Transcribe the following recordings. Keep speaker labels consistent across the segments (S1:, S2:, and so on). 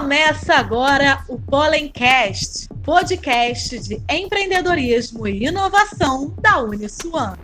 S1: Começa agora o Pollencast, podcast de empreendedorismo e inovação da Uniswan.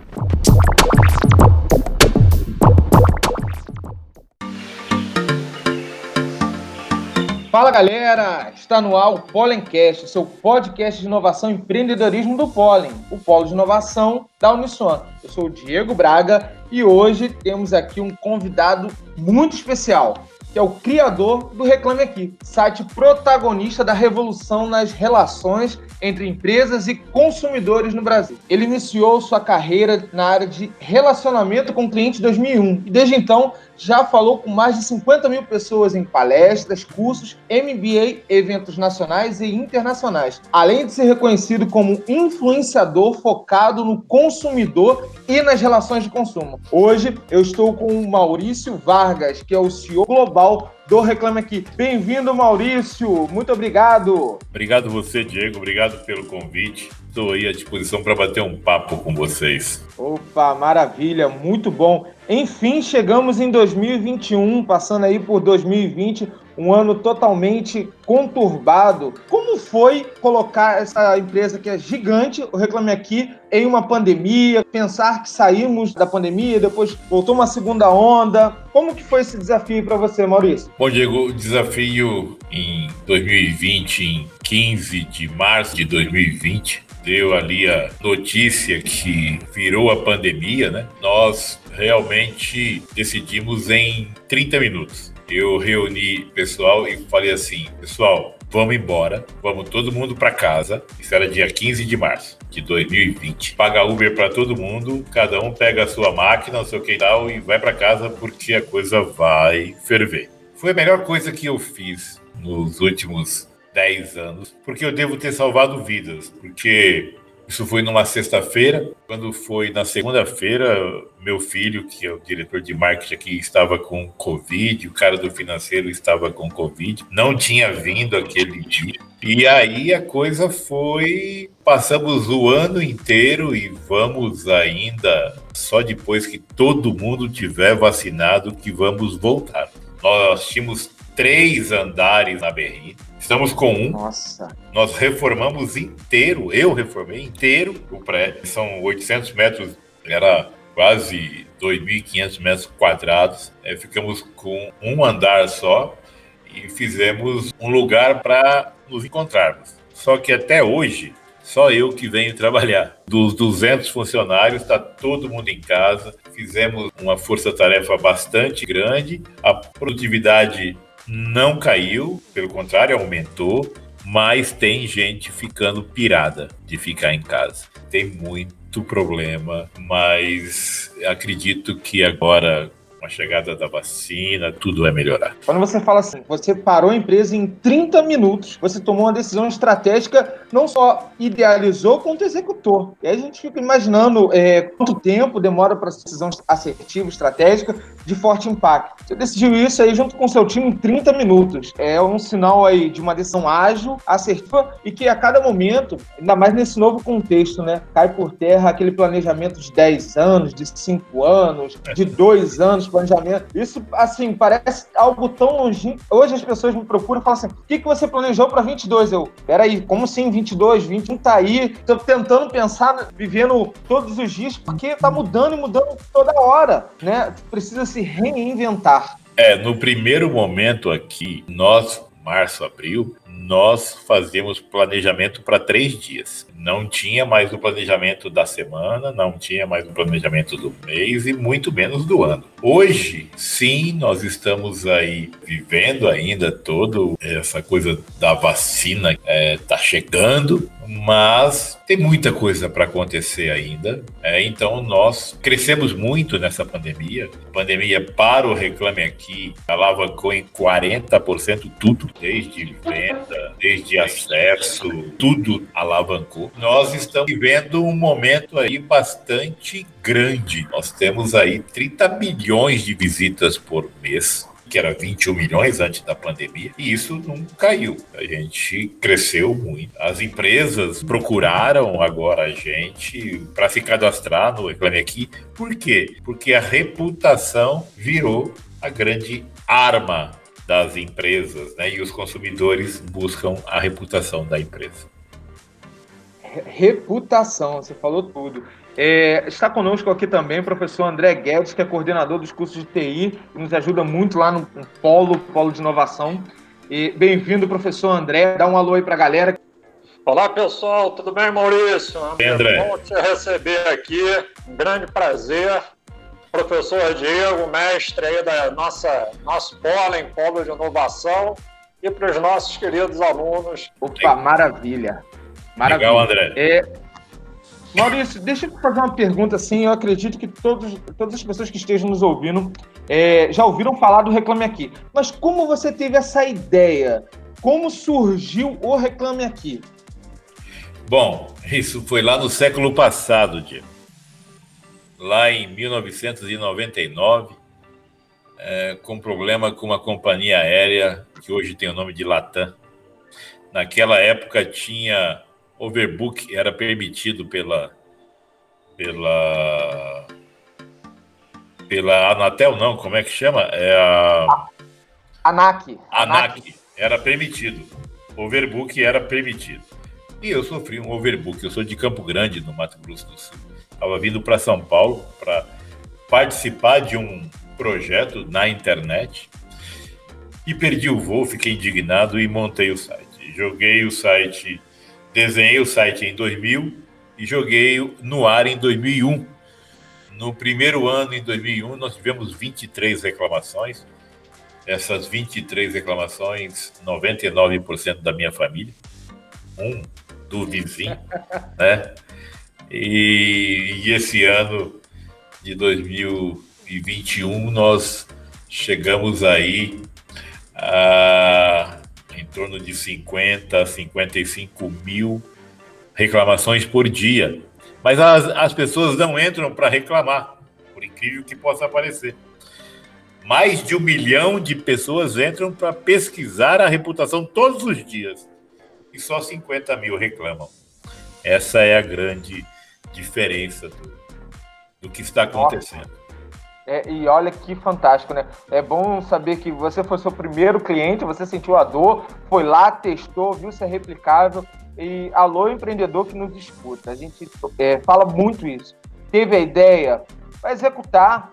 S2: Fala galera, está no ar o Pollencast, seu podcast de inovação e empreendedorismo do Pollen, o polo de inovação da Uniswan. Eu sou o Diego Braga e hoje temos aqui um convidado muito especial que é o criador do Reclame Aqui, site protagonista da revolução nas relações entre empresas e consumidores no Brasil. Ele iniciou sua carreira na área de relacionamento com clientes em 2001 e desde então já falou com mais de 50 mil pessoas em palestras, cursos, MBA, eventos nacionais e internacionais, além de ser reconhecido como influenciador focado no consumidor e nas relações de consumo. Hoje eu estou com o Maurício Vargas, que é o CEO global do Reclame Aqui. Bem-vindo, Maurício. Muito obrigado.
S3: Obrigado você, Diego. Obrigado pelo convite. Estou aí à disposição para bater um papo com vocês.
S2: Opa, maravilha, muito bom. Enfim, chegamos em 2021, passando aí por 2020, um ano totalmente conturbado. Como foi colocar essa empresa que é gigante, o Reclame Aqui, em uma pandemia, pensar que saímos da pandemia, depois voltou uma segunda onda. Como que foi esse desafio para você, Maurício?
S3: Bom, Diego, o desafio em 2020, em 15 de março de 2020, deu ali a notícia que virou a pandemia, né? Nós realmente decidimos em 30 minutos. Eu reuni pessoal e falei assim, pessoal, vamos embora, vamos todo mundo para casa. Isso era dia 15 de março de 2020. Paga Uber para todo mundo, cada um pega a sua máquina, o seu que tal e vai para casa porque a coisa vai ferver. Foi a melhor coisa que eu fiz nos últimos 10 anos, porque eu devo ter salvado vidas, porque isso foi numa sexta-feira. Quando foi na segunda-feira, meu filho, que é o diretor de marketing aqui, estava com Covid, o cara do financeiro estava com Covid, não tinha vindo aquele dia. E aí a coisa foi. Passamos o ano inteiro e vamos ainda, só depois que todo mundo tiver vacinado, que vamos voltar. Nós tínhamos três andares na Berri. Estamos com um.
S2: Nossa.
S3: Nós reformamos inteiro, eu reformei inteiro o prédio. São 800 metros, era quase 2.500 metros quadrados. É, ficamos com um andar só e fizemos um lugar para nos encontrarmos. Só que até hoje, só eu que venho trabalhar. Dos 200 funcionários, está todo mundo em casa. Fizemos uma força-tarefa bastante grande. A produtividade não caiu, pelo contrário, aumentou, mas tem gente ficando pirada de ficar em casa. Tem muito problema, mas acredito que agora a chegada da vacina, tudo vai melhorar.
S2: Quando você fala assim, você parou a empresa em 30 minutos, você tomou uma decisão estratégica, não só idealizou, quanto executou. E aí a gente fica imaginando é, quanto tempo demora para essa decisão assertiva, estratégica, de forte impacto. Você decidiu isso aí junto com seu time em 30 minutos. É um sinal aí de uma decisão ágil, assertiva e que a cada momento, ainda mais nesse novo contexto, né, cai por terra aquele planejamento de 10 anos, de 5 anos, de 2 anos, planejamento. Isso, assim, parece algo tão longínquo. Hoje as pessoas me procuram e falam assim: o que, que você planejou para 22? Eu, peraí, como assim 22? 21 tá aí. Tô tentando pensar, vivendo todos os dias, porque tá mudando e mudando toda hora, né? Precisa se reinventar.
S3: É, no primeiro momento aqui, nós, março, abril, nós fazíamos planejamento para três dias. Não tinha mais o planejamento da semana, não tinha mais o planejamento do mês e muito menos do ano. Hoje, sim, nós estamos aí vivendo ainda toda essa coisa da vacina está é, tá chegando, mas tem muita coisa para acontecer ainda. É, então nós crescemos muito nessa pandemia. A pandemia para o Reclame Aqui alavancou em 40% tudo, desde venda, desde acesso, tudo alavancou. Nós estamos vivendo um momento aí bastante grande. Nós temos aí 30 milhões de visitas por mês que era 21 milhões antes da pandemia, e isso não caiu. A gente cresceu muito. As empresas procuraram agora a gente para se cadastrar no Reclame Aqui. Por quê? Porque a reputação virou a grande arma das empresas, né? E os consumidores buscam a reputação da empresa.
S2: Reputação, você falou tudo. É, está conosco aqui também o professor André Guedes, que é coordenador dos cursos de TI, e nos ajuda muito lá no, no Polo, Polo de Inovação. E bem-vindo, professor André. Dá um alô aí para a galera.
S4: Olá, pessoal. Tudo bem, Maurício?
S3: Bem, André.
S4: Bom te receber aqui. Um grande prazer. Professor Diego, mestre aí da nossa nosso Polo, em Polo de Inovação. E para os nossos queridos alunos.
S2: Opa, maravilha.
S3: Maravilha. Legal, André.
S2: É, Maurício, deixa eu fazer uma pergunta assim. Eu acredito que todos, todas as pessoas que estejam nos ouvindo é, já ouviram falar do Reclame Aqui. Mas como você teve essa ideia? Como surgiu o Reclame Aqui?
S3: Bom, isso foi lá no século passado, Diego. Lá em 1999, é, com problema com uma companhia aérea que hoje tem o nome de Latam. Naquela época tinha overbook era permitido pela pela pela Anatel não, como é que chama? É a
S2: ANAC.
S3: ANAC era permitido. Overbook era permitido. E eu sofri um overbook. Eu sou de Campo Grande, no Mato Grosso do Sul. Estava vindo para São Paulo para participar de um projeto na internet e perdi o voo, fiquei indignado e montei o site. Joguei o site Desenhei o site em 2000 e joguei no ar em 2001. No primeiro ano, em 2001, nós tivemos 23 reclamações. Essas 23 reclamações, 99% da minha família, um do vizinho, né? E, e esse ano de 2021 nós chegamos aí a em torno de 50 a 55 mil reclamações por dia. Mas as, as pessoas não entram para reclamar, por incrível que possa parecer. Mais de um milhão de pessoas entram para pesquisar a reputação todos os dias. E só 50 mil reclamam. Essa é a grande diferença do, do que está acontecendo.
S2: É, e olha que fantástico, né? É bom saber que você foi seu primeiro cliente, você sentiu a dor, foi lá, testou, viu se é replicável. E alô, empreendedor que nos escuta. A gente é, fala muito isso. Teve a ideia, vai executar,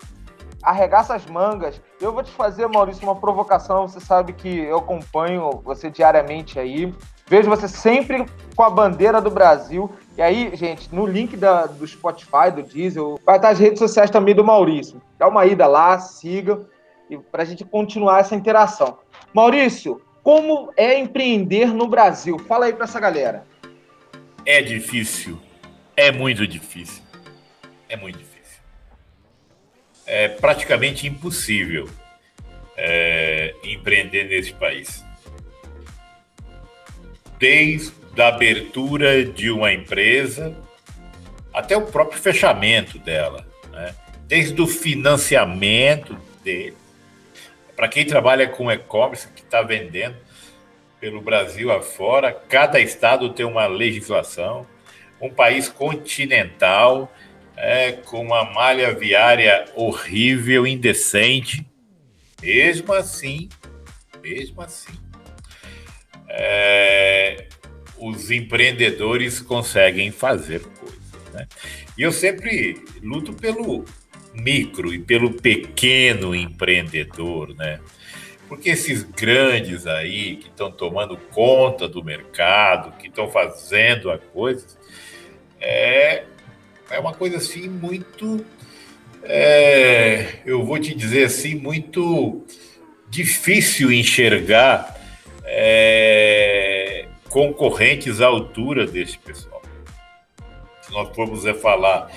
S2: arregaça as mangas. Eu vou te fazer, Maurício, uma provocação. Você sabe que eu acompanho você diariamente aí. Vejo você sempre com a bandeira do Brasil. E aí, gente, no link da, do Spotify, do Diesel, vai estar as redes sociais também do Maurício. Dá uma ida lá, siga, para a gente continuar essa interação. Maurício, como é empreender no Brasil? Fala aí para essa galera.
S3: É difícil. É muito difícil. É muito difícil. É praticamente impossível é, empreender nesse país desde a abertura de uma empresa até o próprio fechamento dela, né? desde o financiamento dele. Para quem trabalha com e-commerce, que está vendendo pelo Brasil afora, cada estado tem uma legislação, um país continental, é, com uma malha viária horrível, indecente. Mesmo assim, mesmo assim, é, os empreendedores conseguem fazer coisas. Né? E eu sempre luto pelo micro e pelo pequeno empreendedor, né? Porque esses grandes aí que estão tomando conta do mercado, que estão fazendo a coisa, é, é uma coisa assim muito, é, eu vou te dizer assim, muito difícil enxergar é, concorrentes à altura desse pessoal. Se nós formos a falar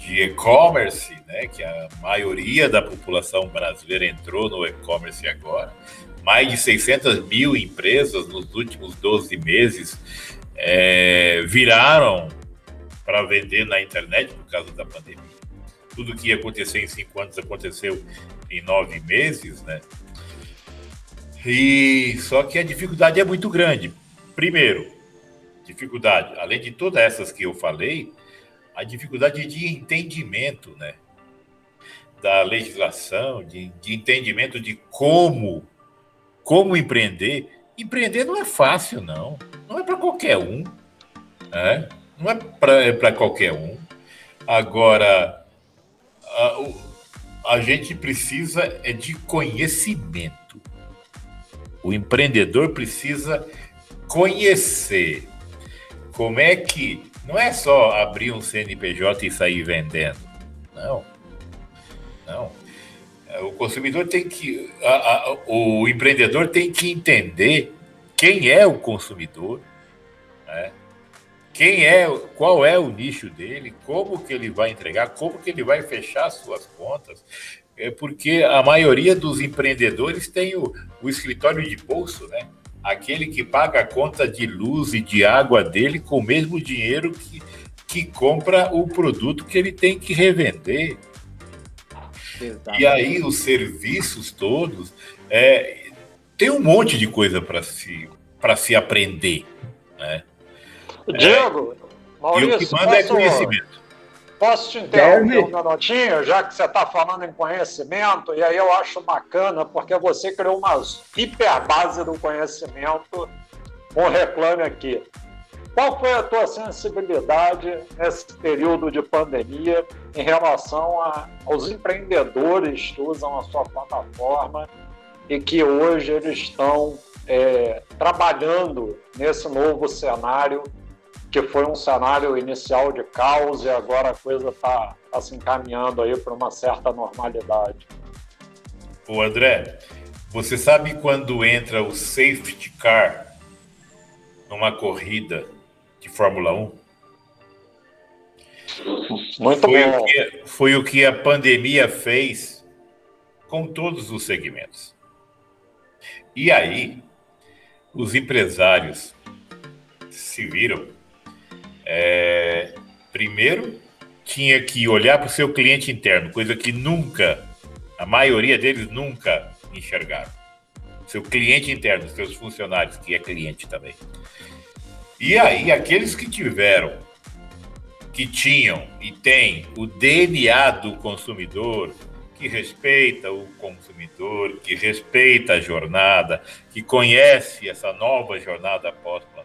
S3: de e-commerce, né, que a maioria da população brasileira entrou no e-commerce agora, mais de 600 mil empresas nos últimos 12 meses é, viraram para vender na internet por causa da pandemia. Tudo que ia acontecer em cinco anos aconteceu em nove meses, né? E só que a dificuldade é muito grande. Primeiro, dificuldade, além de todas essas que eu falei, a dificuldade de entendimento, né? Da legislação, de, de entendimento de como como empreender. Empreender não é fácil, não. Não é para qualquer um. Né? Não é para é qualquer um. Agora, a, a gente precisa é de conhecimento. O empreendedor precisa conhecer como é que não é só abrir um CNPJ e sair vendendo. Não. Não. O consumidor tem que. A, a, o empreendedor tem que entender quem é o consumidor, né? quem é, qual é o nicho dele, como que ele vai entregar, como que ele vai fechar suas contas. É porque a maioria dos empreendedores tem o, o escritório de bolso, né? Aquele que paga a conta de luz e de água dele com o mesmo dinheiro que, que compra o produto que ele tem que revender. Exatamente. E aí os serviços todos é, tem um monte de coisa para se para se aprender, né?
S4: Diego, é, Maurício,
S3: e o que manda é posso, é conhecimento.
S4: Posso te interromper um minutinho, já que você está falando em conhecimento, e aí eu acho bacana, porque você criou uma hiperbase do conhecimento com Reclame Aqui. Qual foi a tua sensibilidade nesse período de pandemia em relação a, aos empreendedores que usam a sua plataforma e que hoje eles estão é, trabalhando nesse novo cenário que foi um cenário inicial de caos e agora a coisa está tá se encaminhando aí para uma certa normalidade.
S3: O André, você sabe quando entra o safety car numa corrida de Fórmula 1?
S4: Muito
S3: foi
S4: bom.
S3: O que, foi o que a pandemia fez com todos os segmentos. E aí, os empresários se viram é, primeiro, tinha que olhar para o seu cliente interno, coisa que nunca, a maioria deles nunca enxergaram. Seu cliente interno, seus funcionários, que é cliente também. E aí, aqueles que tiveram, que tinham e têm o DNA do consumidor, que respeita o consumidor, que respeita a jornada, que conhece essa nova jornada pós-pandemia,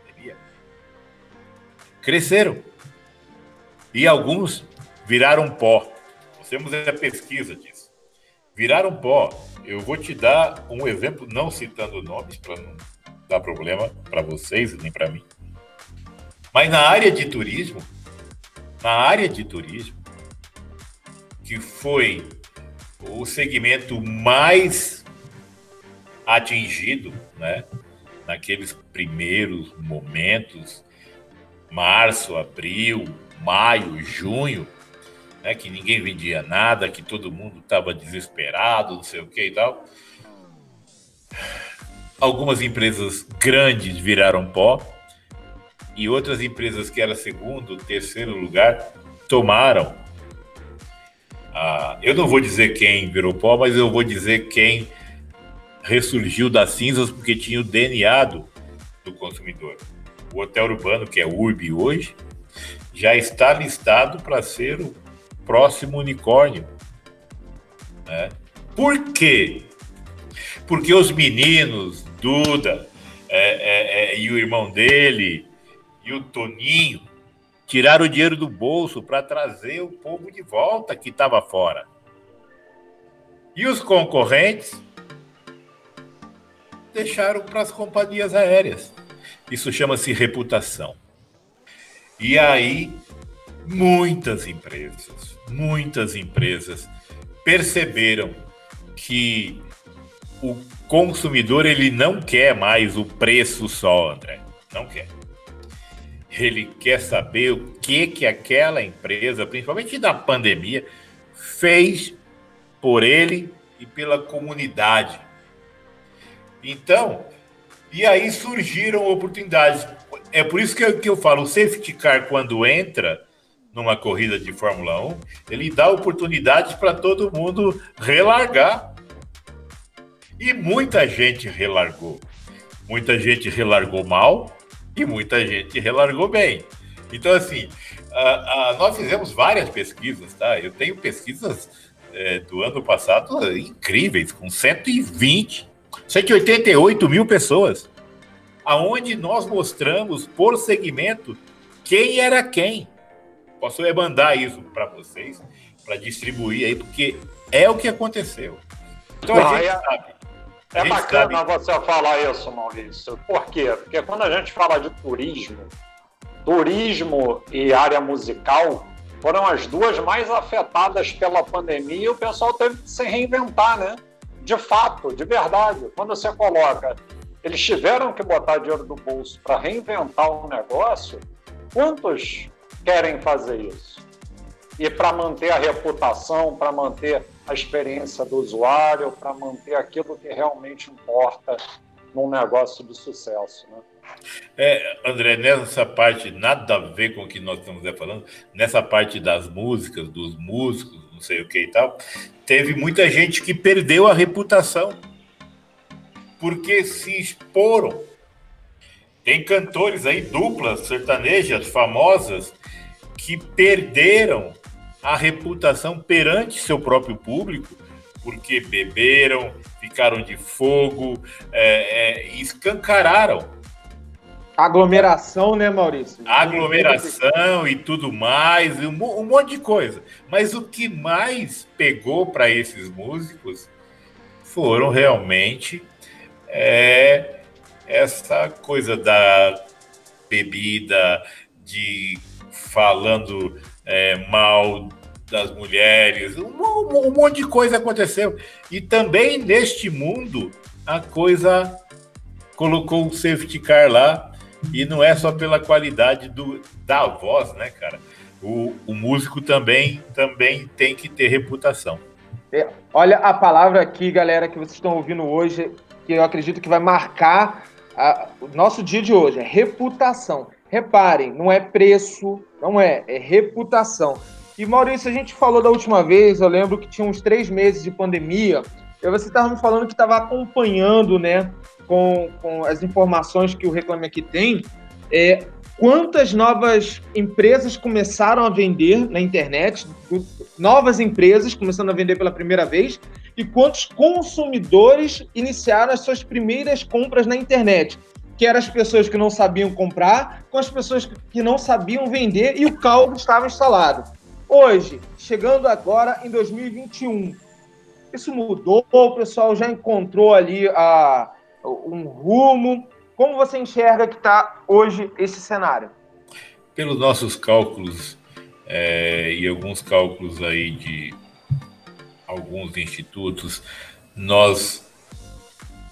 S3: cresceram. E alguns viraram pó. Nós temos a pesquisa disso. Viraram pó. Eu vou te dar um exemplo, não citando nomes, para não dar problema para vocês nem para mim. Mas na área de turismo, na área de turismo, que foi o segmento mais atingido, né? Naqueles primeiros momentos março, abril, maio, junho, né, que ninguém vendia nada, que todo mundo estava desesperado, não sei o que e tal. Algumas empresas grandes viraram pó e outras empresas que eram segundo, terceiro lugar tomaram. Ah, eu não vou dizer quem virou pó, mas eu vou dizer quem ressurgiu das cinzas porque tinha o DNA do, do consumidor o hotel urbano, que é Urb hoje, já está listado para ser o próximo unicórnio. Né? Por quê? Porque os meninos, Duda é, é, é, e o irmão dele, e o Toninho, tiraram o dinheiro do bolso para trazer o povo de volta que estava fora. E os concorrentes deixaram para as companhias aéreas. Isso chama-se reputação. E aí, muitas empresas, muitas empresas perceberam que o consumidor ele não quer mais o preço só, André. Não quer. Ele quer saber o que que aquela empresa, principalmente na pandemia, fez por ele e pela comunidade. Então, e aí surgiram oportunidades. É por isso que eu, que eu falo, o safety car, quando entra numa corrida de Fórmula 1, ele dá oportunidades para todo mundo relargar. E muita gente relargou. Muita gente relargou mal e muita gente relargou bem. Então, assim, nós fizemos várias pesquisas, tá? Eu tenho pesquisas é, do ano passado incríveis, com 120 188 mil pessoas. Aonde nós mostramos por segmento quem era quem. Posso mandar isso para vocês, para distribuir aí, porque é o que aconteceu.
S4: Então Não, a gente é, sabe. É bacana sabe... você falar isso, Maurício. Por quê? Porque quando a gente fala de turismo, turismo e área musical foram as duas mais afetadas pela pandemia e o pessoal teve que se reinventar, né? De fato, de verdade. Quando você coloca, eles tiveram que botar dinheiro do bolso para reinventar um negócio, quantos querem fazer isso. E para manter a reputação, para manter a experiência do usuário, para manter aquilo que realmente importa num negócio de sucesso. Né?
S3: É, André, nessa parte, nada a ver com o que nós estamos falando, nessa parte das músicas, dos músicos, sei o que e tal, teve muita gente que perdeu a reputação porque se exporam. Tem cantores aí, duplas sertanejas famosas, que perderam a reputação perante seu próprio público, porque beberam, ficaram de fogo, é, é, escancararam.
S2: Aglomeração, né, Maurício?
S3: Aglomeração e tudo mais, um, um monte de coisa. Mas o que mais pegou para esses músicos foram realmente é, essa coisa da bebida, de falando é, mal das mulheres, um, um, um, monte de coisa aconteceu. E também neste mundo, a coisa colocou o safety car lá, e não é só pela qualidade do, da voz, né, cara? O, o músico também, também tem que ter reputação.
S2: É, olha a palavra aqui, galera, que vocês estão ouvindo hoje, que eu acredito que vai marcar a, o nosso dia de hoje, é reputação. Reparem, não é preço, não é, é reputação. E Maurício, a gente falou da última vez, eu lembro que tinha uns três meses de pandemia, e você estava me falando que estava acompanhando, né, com, com as informações que o Reclame Aqui tem, é, quantas novas empresas começaram a vender na internet, novas empresas começando a vender pela primeira vez, e quantos consumidores iniciaram as suas primeiras compras na internet que eram as pessoas que não sabiam comprar, com as pessoas que não sabiam vender e o caldo estava instalado. Hoje, chegando agora em 2021, isso mudou, o pessoal já encontrou ali a, um rumo. Como você enxerga que está hoje esse cenário?
S3: Pelos nossos cálculos é, e alguns cálculos aí de alguns institutos, nós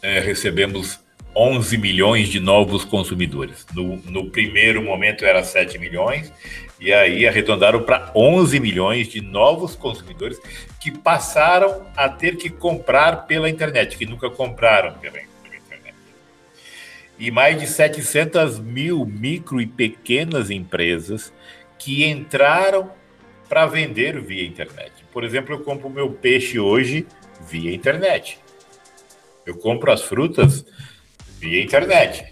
S3: é, recebemos 11 milhões de novos consumidores. No, no primeiro momento era 7 milhões, e aí arredondaram para 11 milhões de novos consumidores que passaram a ter que comprar pela internet, que nunca compraram pela, internet. E mais de 700 mil micro e pequenas empresas que entraram para vender via internet. Por exemplo, eu compro meu peixe hoje via internet. Eu compro as frutas via internet.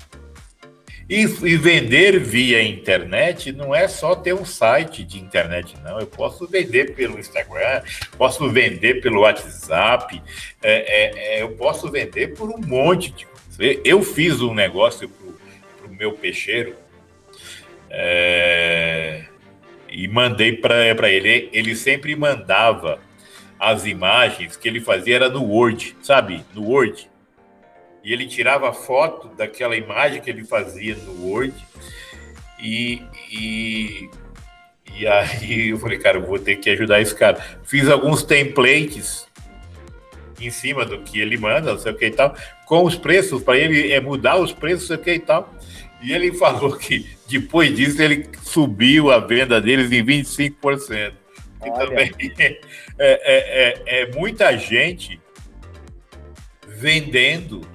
S3: E, e, vender via internet não é só ter um site de internet, não. Eu posso vender pelo Instagram, posso vender pelo WhatsApp, é, é, é, eu posso vender por um monte de. Eu fiz um negócio para o meu peixeiro é, e mandei para ele. Ele sempre mandava as imagens que ele fazia era no Word, sabe? No Word e ele tirava foto daquela imagem que ele fazia no Word e, e, e aí eu falei, cara, eu vou ter que ajudar esse cara. Fiz alguns templates em cima do que ele manda, não sei o que e tal, com os preços, para ele é mudar os preços, que e tal. E ele falou que depois disso ele subiu a venda deles em 25%. E também é, é, é, é muita gente vendendo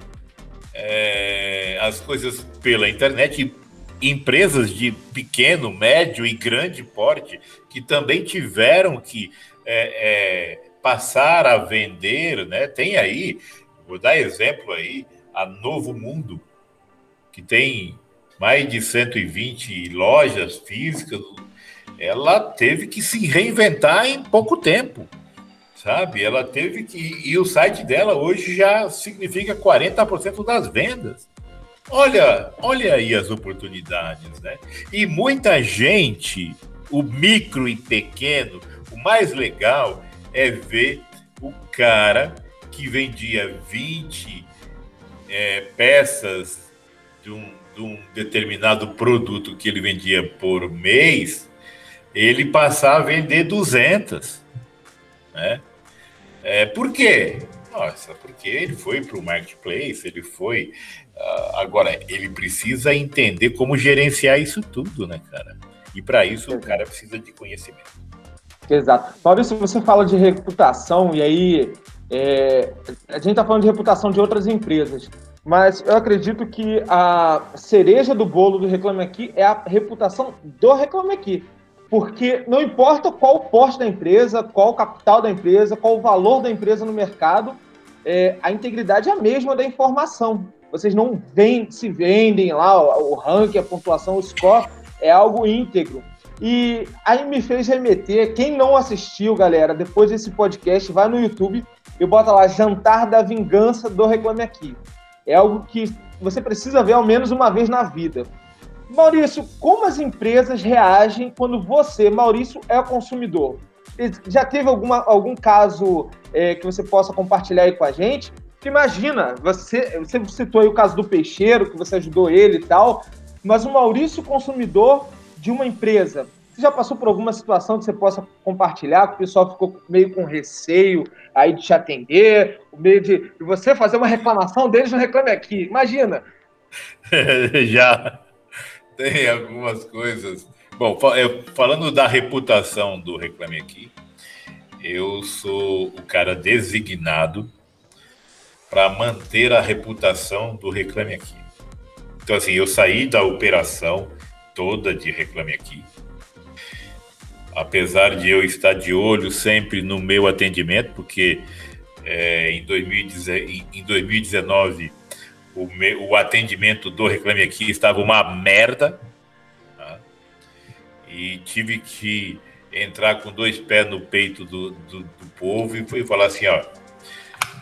S3: é, as coisas pela internet, empresas de pequeno, médio e grande porte que também tiveram que é, é, passar a vender, né? Tem aí, vou dar exemplo aí, a Novo Mundo, que tem mais de 120 lojas físicas, ela teve que se reinventar em pouco tempo sabe? Ela teve que. E o site dela hoje já significa 40% das vendas. Olha, olha aí as oportunidades, né? E muita gente, o micro e pequeno, o mais legal é ver o cara que vendia 20 é, peças de um, de um determinado produto que ele vendia por mês, ele passar a vender 200. Né? É, por quê? Nossa, porque ele foi para o marketplace, ele foi. Uh, agora, ele precisa entender como gerenciar isso tudo, né, cara? E para isso o cara precisa de conhecimento.
S2: Exato. Maurício, você fala de reputação, e aí é, a gente está falando de reputação de outras empresas, mas eu acredito que a cereja do bolo do Reclame Aqui é a reputação do Reclame Aqui. Porque não importa qual o porte da empresa, qual o capital da empresa, qual o valor da empresa no mercado, é, a integridade é a mesma da informação. Vocês não vem, se vendem lá, o, o ranking, a pontuação, o score, é algo íntegro. E aí me fez remeter, quem não assistiu, galera, depois desse podcast, vai no YouTube e bota lá Jantar da Vingança do Reclame Aqui. É algo que você precisa ver ao menos uma vez na vida. Maurício, como as empresas reagem quando você, Maurício, é o consumidor? Já teve alguma, algum caso é, que você possa compartilhar aí com a gente? Porque imagina, você, você citou aí o caso do peixeiro, que você ajudou ele e tal, mas o Maurício consumidor de uma empresa, você já passou por alguma situação que você possa compartilhar, que o pessoal ficou meio com receio aí de te atender, meio de, de você fazer uma reclamação deles no Reclame Aqui? Imagina.
S3: já tem algumas coisas. Bom, falando da reputação do Reclame Aqui, eu sou o cara designado para manter a reputação do Reclame Aqui. Então, assim, eu saí da operação toda de Reclame Aqui apesar de eu estar de olho sempre no meu atendimento, porque é, em, 2019 o, meu, o, atendimento do Reclame Aqui estava uma merda, tá? e tive que entrar com dois pés no peito do, do, do povo e falar assim, ó,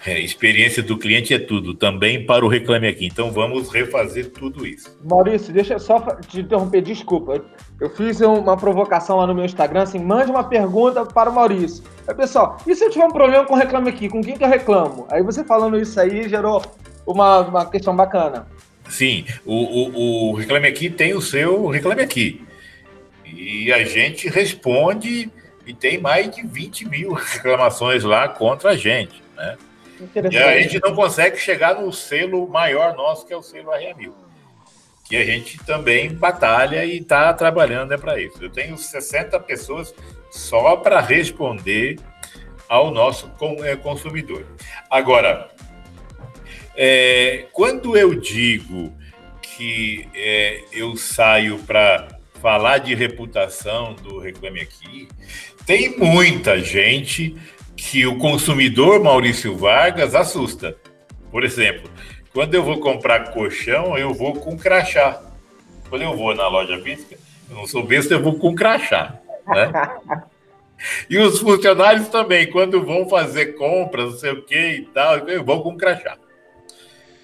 S3: é, experiência do cliente é tudo, também para o Reclame Aqui. Então vamos refazer tudo isso.
S2: Maurício, deixa eu só te interromper, desculpa. Eu fiz uma provocação lá no meu Instagram, assim, mande uma pergunta para o Maurício. Aí, pessoal, e se eu tiver um problema com o Reclame Aqui? Com quem que eu reclamo? Aí você falando isso aí gerou uma, uma questão bacana.
S3: Sim, o, o, o Reclame Aqui tem o seu Reclame Aqui. E a gente responde e tem mais de 20 mil reclamações lá contra a gente, né? E a gente não consegue chegar no selo maior nosso, que é o selo RA1000. Que a gente também batalha e está trabalhando é para isso. Eu tenho 60 pessoas só para responder ao nosso é, consumidor. Agora, é, quando eu digo que é, eu saio para falar de reputação do Reclame Aqui, tem muita gente que o consumidor Maurício Vargas assusta. Por exemplo, quando eu vou comprar colchão, eu vou com crachá. Quando eu vou na loja física, eu não sou besta, eu vou com crachá. Né? e os funcionários também, quando vão fazer compras, não sei o que e tal, eu vou com crachá.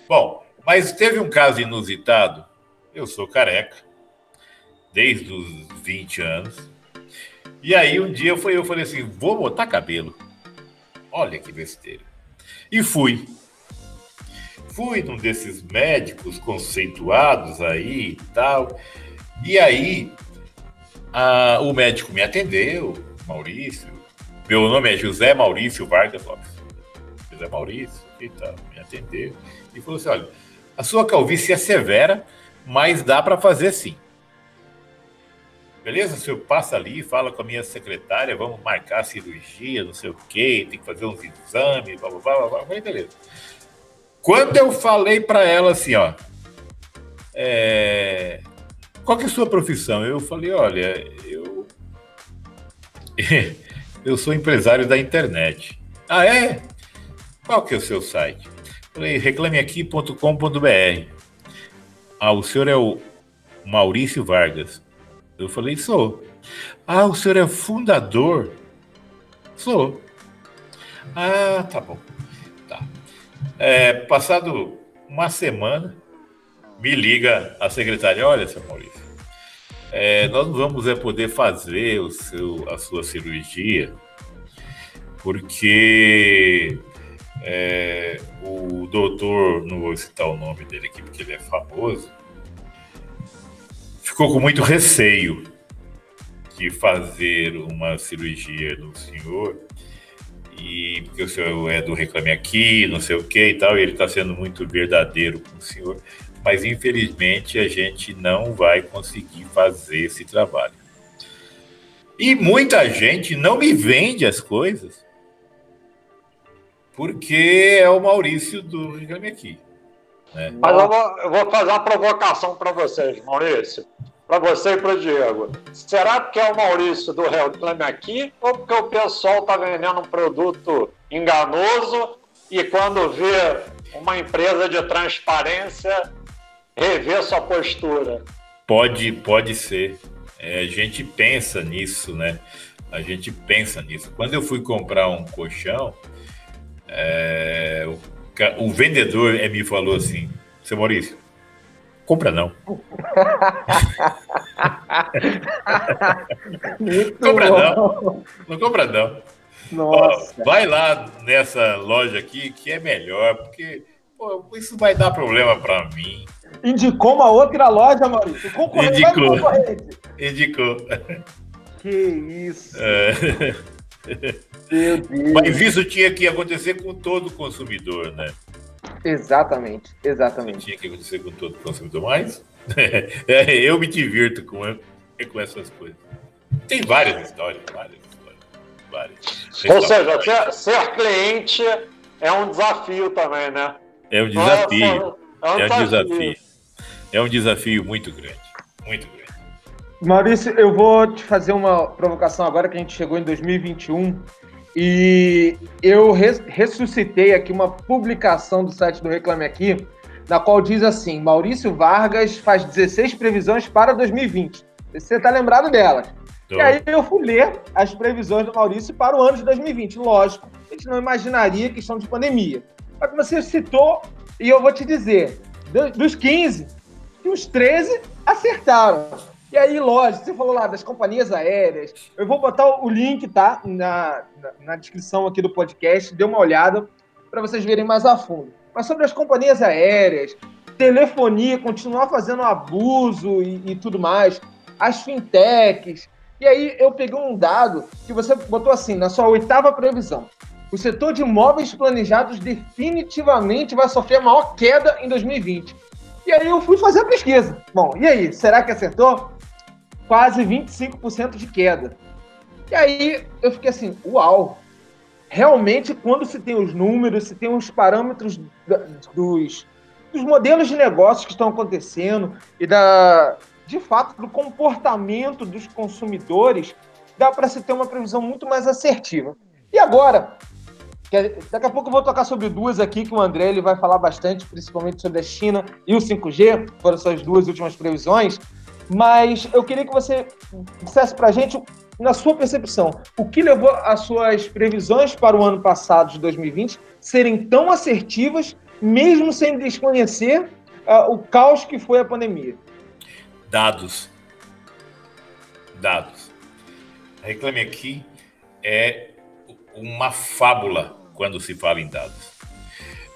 S3: Bom, mas teve um caso inusitado. Eu sou careca, desde os 20 anos. E aí um dia eu falei assim: vou botar cabelo. Olha que besteira. E fui. Fui num desses médicos conceituados aí e tal. E aí, a, o médico me atendeu, Maurício. Meu nome é José Maurício Vargas Lopes. José Maurício e tal. Me atendeu e falou assim: olha, a sua calvície é severa, mas dá para fazer sim. Beleza? O senhor passa ali, fala com a minha secretária, vamos marcar a cirurgia, não sei o quê, tem que fazer uns exames, blá, blá, blá, blá, beleza. Quando eu falei para ela assim, ó, é, qual que é a sua profissão? Eu falei, olha, eu eu sou empresário da internet. Ah, é? Qual que é o seu site? falei, reclameaqui.com.br. Ah, o senhor é o Maurício Vargas. Eu falei, sou. Ah, o senhor é fundador? Sou. Ah, tá bom. Tá. É, passado uma semana, me liga a secretária, olha, seu Maurício, é, nós não vamos é, poder fazer o seu, a sua cirurgia porque é, o doutor, não vou citar o nome dele aqui porque ele é famoso, ficou com muito receio de fazer uma cirurgia no senhor e porque o senhor é do Reclame Aqui, não sei o que e tal, e ele está sendo muito verdadeiro com o senhor, mas infelizmente a gente não vai conseguir fazer esse trabalho. E muita gente não me vende as coisas porque é o Maurício do Reclame Aqui.
S4: Né? Mas eu vou, eu vou fazer uma provocação para vocês, Maurício para você e para o Diego. Será que é o Maurício do Reclame Aqui ou porque o pessoal está vendendo um produto enganoso e quando vê uma empresa de transparência rever sua postura?
S3: Pode, pode ser. É, a gente pensa nisso, né? A gente pensa nisso. Quando eu fui comprar um colchão, é, o, o vendedor me falou assim: seu Maurício, Compra não. compra não. Não compra não. Nossa. Ó, vai lá nessa loja aqui que é melhor, porque pô, isso vai dar problema para mim.
S2: Indicou uma outra loja, Maurício.
S3: Indicou. Indicou.
S2: Que isso. É.
S3: Meu Deus. Mas isso tinha que acontecer com todo consumidor, né?
S2: Exatamente, exatamente.
S3: Tinha que acontecer com todo consumidor, mas é, eu me divirto com, com essas coisas. Tem várias histórias, várias histórias. Várias.
S4: Ou seja, ser, ser, cliente é um desafio também, né?
S3: É um desafio. É, um, é um desafio. É um desafio muito grande. Muito grande.
S2: Maurício, eu vou te fazer uma provocação agora que a gente chegou em 2021 e eu ressuscitei aqui uma publicação do site do Reclame Aqui, na qual diz assim: Maurício Vargas faz 16 previsões para 2020. Você está lembrado delas? Tô. E aí eu fui ler as previsões do Maurício para o ano de 2020. Lógico, a gente não imaginaria questão de pandemia. Mas você citou, e eu vou te dizer: dos 15, uns 13 acertaram. E aí, lógico, você falou lá das companhias aéreas. Eu vou botar o link, tá? Na, na, na descrição aqui do podcast. Dê uma olhada para vocês verem mais a fundo. Mas sobre as companhias aéreas, telefonia, continuar fazendo abuso e, e tudo mais, as fintechs. E aí eu peguei um dado que você botou assim, na sua oitava previsão. O setor de imóveis planejados definitivamente vai sofrer a maior queda em 2020. E aí eu fui fazer a pesquisa. Bom, e aí, será que acertou? Quase 25% de queda. E aí eu fiquei assim, uau! Realmente, quando se tem os números, se tem os parâmetros dos, dos modelos de negócios que estão acontecendo e da, de fato, do comportamento dos consumidores, dá para se ter uma previsão muito mais assertiva. E agora, daqui a pouco eu vou tocar sobre duas aqui que o André ele vai falar bastante, principalmente sobre a China e o 5G, foram essas duas últimas previsões. Mas eu queria que você dissesse para a gente, na sua percepção, o que levou as suas previsões para o ano passado, de 2020, serem tão assertivas, mesmo sem desconhecer uh, o caos que foi a pandemia?
S3: Dados. Dados. Reclame Aqui é uma fábula quando se fala em dados.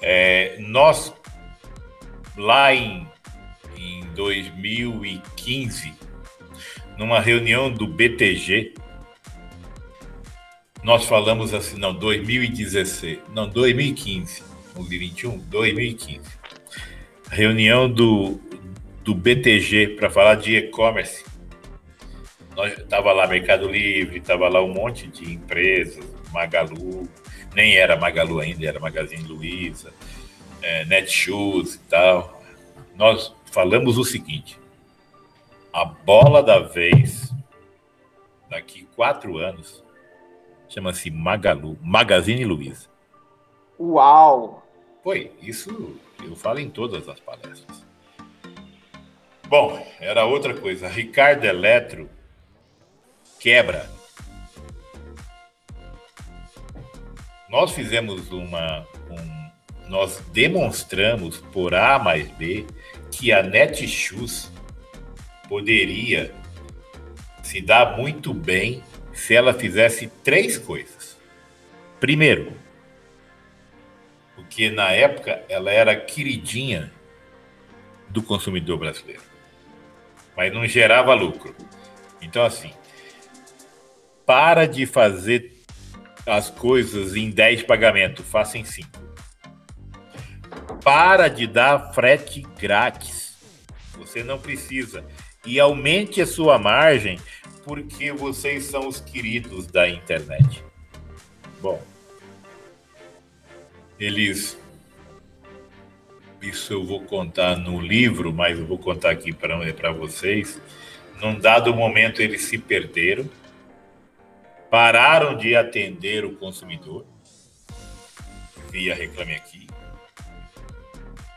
S3: É, nós, lá em em 2015, numa reunião do BTG, nós falamos assim, não, 2016, não, 2015, 2021, 2015. Reunião do, do BTG para falar de e-commerce. Nós tava lá Mercado Livre, tava lá um monte de empresas, Magalu, nem era Magalu ainda, era Magazine Luiza, é, Netshoes e tal. Nós falamos o seguinte: a bola da vez, daqui quatro anos, chama-se Magalu, Magazine Luiza.
S2: Uau!
S3: Foi, isso eu falo em todas as palestras. Bom, era outra coisa. Ricardo Eletro quebra. nós fizemos uma. Um, nós demonstramos por A mais B que a Netshoes poderia se dar muito bem se ela fizesse três coisas. Primeiro, porque na época ela era queridinha do consumidor brasileiro, mas não gerava lucro. Então, assim, para de fazer as coisas em 10 pagamentos, faça em 5. Para de dar frete grátis. Você não precisa. E aumente a sua margem porque vocês são os queridos da internet. Bom, eles. Isso eu vou contar no livro, mas eu vou contar aqui para vocês. Num dado momento, eles se perderam, pararam de atender o consumidor, via Reclame Aqui,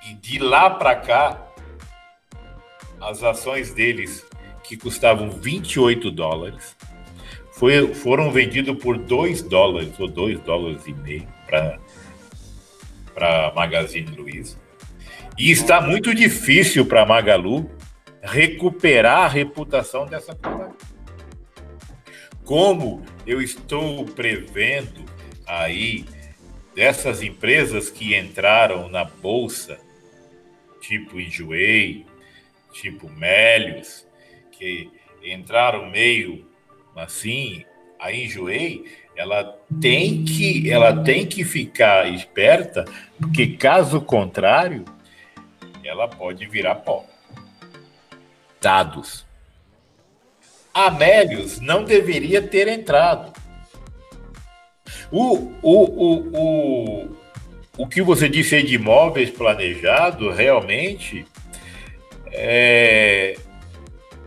S3: e de lá para cá, as ações deles que custavam 28 dólares, foi, foram vendidos por 2 dólares ou 2 dólares e meio para Magazine Luiza. E está muito difícil para a Magalu recuperar a reputação dessa companhia. Como eu estou prevendo aí dessas empresas que entraram na bolsa, tipo Enjoei, tipo Melios, que entraram meio assim, a Enjoei, ela tem que ela tem que ficar esperta, porque caso contrário, ela pode virar pó. Dados. Amélios não deveria ter entrado. O, o, o, o, o que você disse de imóveis planejado, realmente, é,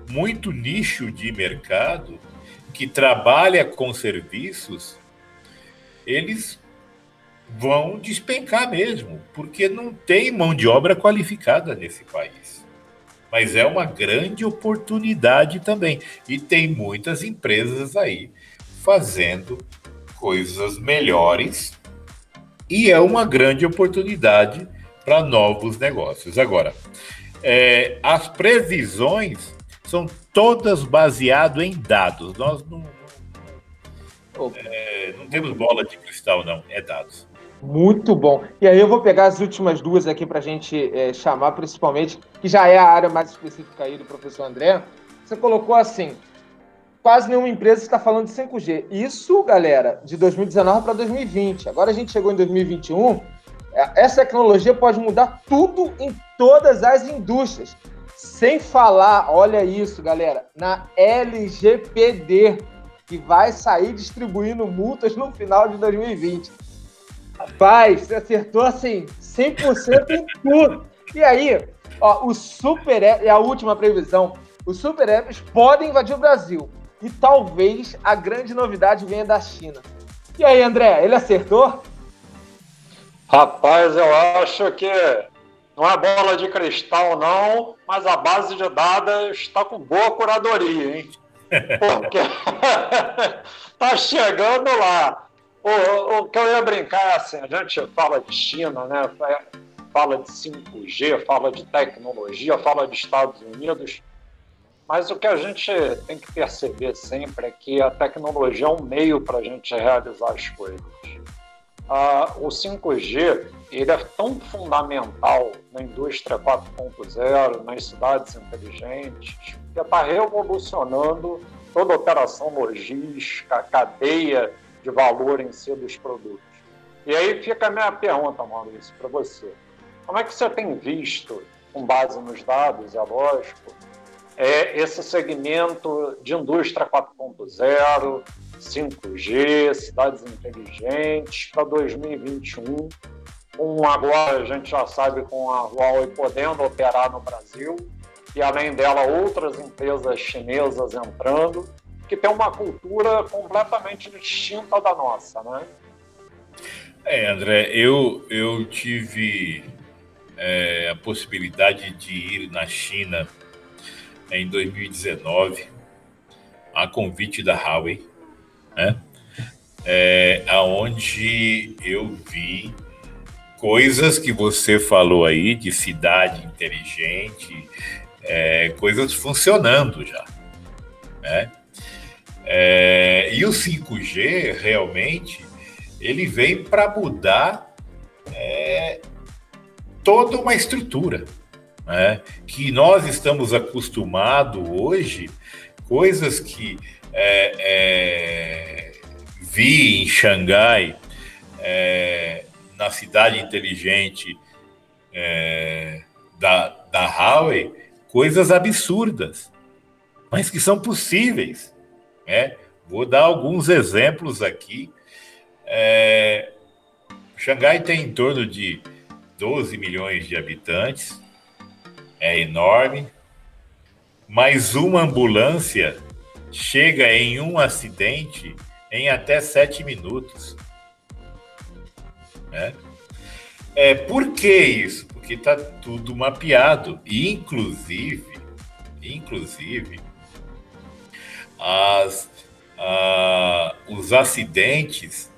S3: muito nicho de mercado que trabalha com serviços, eles vão despencar mesmo, porque não tem mão de obra qualificada nesse país. Mas é uma grande oportunidade também. E tem muitas empresas aí fazendo coisas melhores. E é uma grande oportunidade para novos negócios. Agora, é, as previsões são todas baseadas em dados. Nós não, não, é, não temos bola de cristal, não, é dados.
S2: Muito bom. E aí eu vou pegar as últimas duas aqui para a gente é, chamar, principalmente, que já é a área mais específica aí do professor André. Você colocou assim, quase nenhuma empresa está falando de 5G. Isso, galera, de 2019 para 2020. Agora a gente chegou em 2021. É, essa tecnologia pode mudar tudo em todas as indústrias. Sem falar, olha isso, galera, na LGPD, que vai sair distribuindo multas no final de 2020. Rapaz, você acertou assim, 100% em tudo. E aí, ó, o super é a última previsão. Os super apps podem invadir o Brasil. E talvez a grande novidade venha da China. E aí, André, ele acertou?
S4: Rapaz, eu acho que não é bola de cristal, não, mas a base de dados está com boa curadoria, hein? Porque tá chegando lá. O, o, que eu ia brincar é assim, a gente fala de China, né? Fala de 5G, fala de tecnologia, fala de Estados Unidos, mas o que a gente tem que perceber sempre é que a tecnologia é um meio para a gente realizar as coisas. Ah, o 5G ele é tão fundamental na indústria 4.0, nas cidades inteligentes, que está revolucionando toda a operação logística, a cadeia de valor em si dos produtos. E aí fica a minha pergunta, Maurício, para você. Como é que você tem visto, com base nos dados, é lógico, é esse segmento de indústria 4.0, 5G, cidades inteligentes para 2021. Um agora a gente já sabe com a Huawei podendo operar no Brasil e além dela outras empresas chinesas entrando que tem uma cultura completamente distinta da nossa, né?
S3: É, André, eu, eu tive é, a possibilidade de ir na China em 2019 a convite da Huawei né? é, aonde eu vi coisas que você falou aí de cidade inteligente, é, coisas funcionando já, né? É, e o 5G realmente ele vem para mudar é, toda uma estrutura, né? que nós estamos acostumados hoje, coisas que é, é, vi em Xangai, é, na cidade inteligente é, da, da Huawei, coisas absurdas, mas que são possíveis. Né? Vou dar alguns exemplos aqui. É, Xangai tem em torno de 12 milhões de habitantes, é enorme, mas uma ambulância chega em um acidente em até sete minutos. Né? É, por que isso? Porque está tudo mapeado. E, inclusive, inclusive, as, a, os acidentes,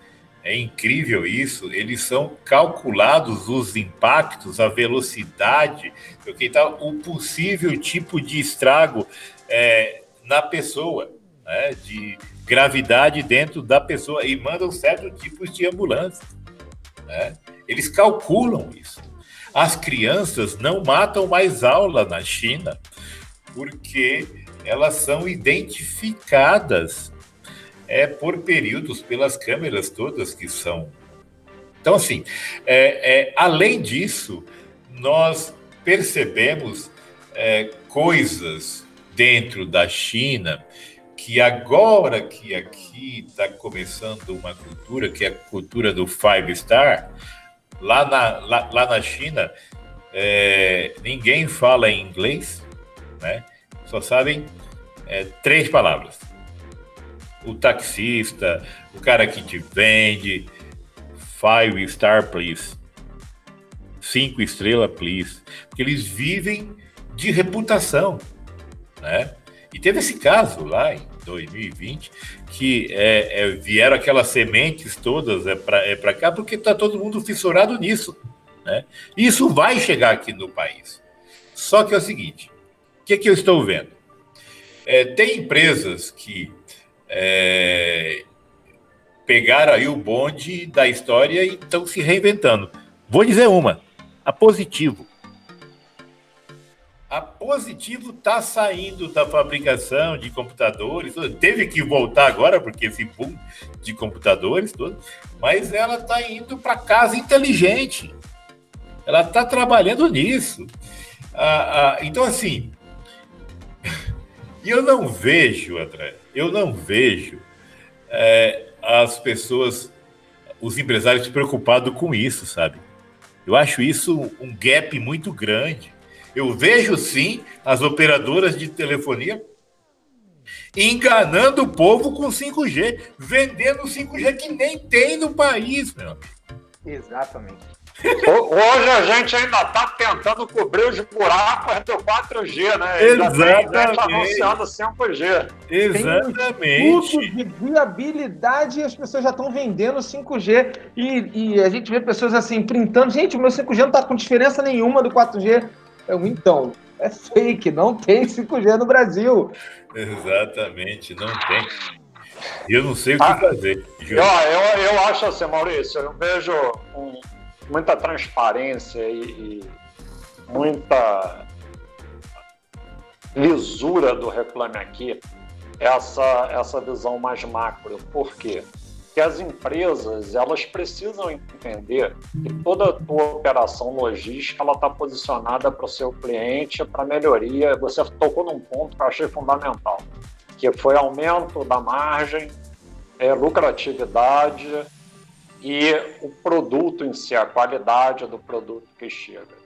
S3: é incrível isso, eles são calculados os impactos, a velocidade, tá, o possível tipo de estrago é, na pessoa, né, de gravidade dentro da pessoa, e mandam certos tipos de ambulância. Né? Eles calculam isso. As crianças não matam mais aula na China porque elas são identificadas é, por períodos pelas câmeras todas que são. Então, assim, é, é, além disso, nós percebemos é, coisas dentro da China que agora que aqui está começando uma cultura, que é a cultura do Five Star, lá na, lá, lá na China, é, ninguém fala inglês, né? só sabem é, três palavras. O taxista, o cara que te vende, five star, please. Cinco estrelas, please. Porque eles vivem de reputação, né? E teve esse caso lá em 2020 que é, é, vieram aquelas sementes todas é para é cá porque está todo mundo fissurado nisso. Né? Isso vai chegar aqui no país. Só que é o seguinte: o que, que eu estou vendo? É, tem empresas que é, pegaram aí o bonde da história e estão se reinventando. Vou dizer uma: a Positivo. A Positivo está saindo da fabricação de computadores, teve que voltar agora, porque esse boom de computadores todo, mas ela está indo para casa inteligente. Ela está trabalhando nisso. Ah, ah, então, assim, eu não vejo, André, eu não vejo é, as pessoas, os empresários preocupados com isso, sabe? Eu acho isso um gap muito grande. Eu vejo sim as operadoras de telefonia enganando o povo com 5G, vendendo 5G que nem tem no país, meu amigo.
S2: Exatamente.
S4: Hoje a gente ainda está tentando cobrir os buracos do 4G, né?
S3: Exatamente.
S4: Já anunciando 5G.
S3: Exatamente.
S2: Tem de viabilidade e as pessoas já estão vendendo 5G. E, e, a gente vê pessoas assim, printando. Gente, o meu 5G não está com diferença nenhuma do 4G. Então, é fake, não tem 5G no Brasil.
S3: Exatamente, não tem. E eu não sei o que ah, fazer.
S4: Eu, eu, eu acho assim, Maurício, eu vejo um, muita transparência e, e muita lisura do Reclame Aqui, essa, essa visão mais macro. Por quê? que as empresas elas precisam entender que toda a tua operação logística ela está posicionada para o seu cliente para melhoria. Você tocou num ponto que eu achei fundamental, que foi aumento da margem, é, lucratividade e o produto em si, a qualidade do produto que chega.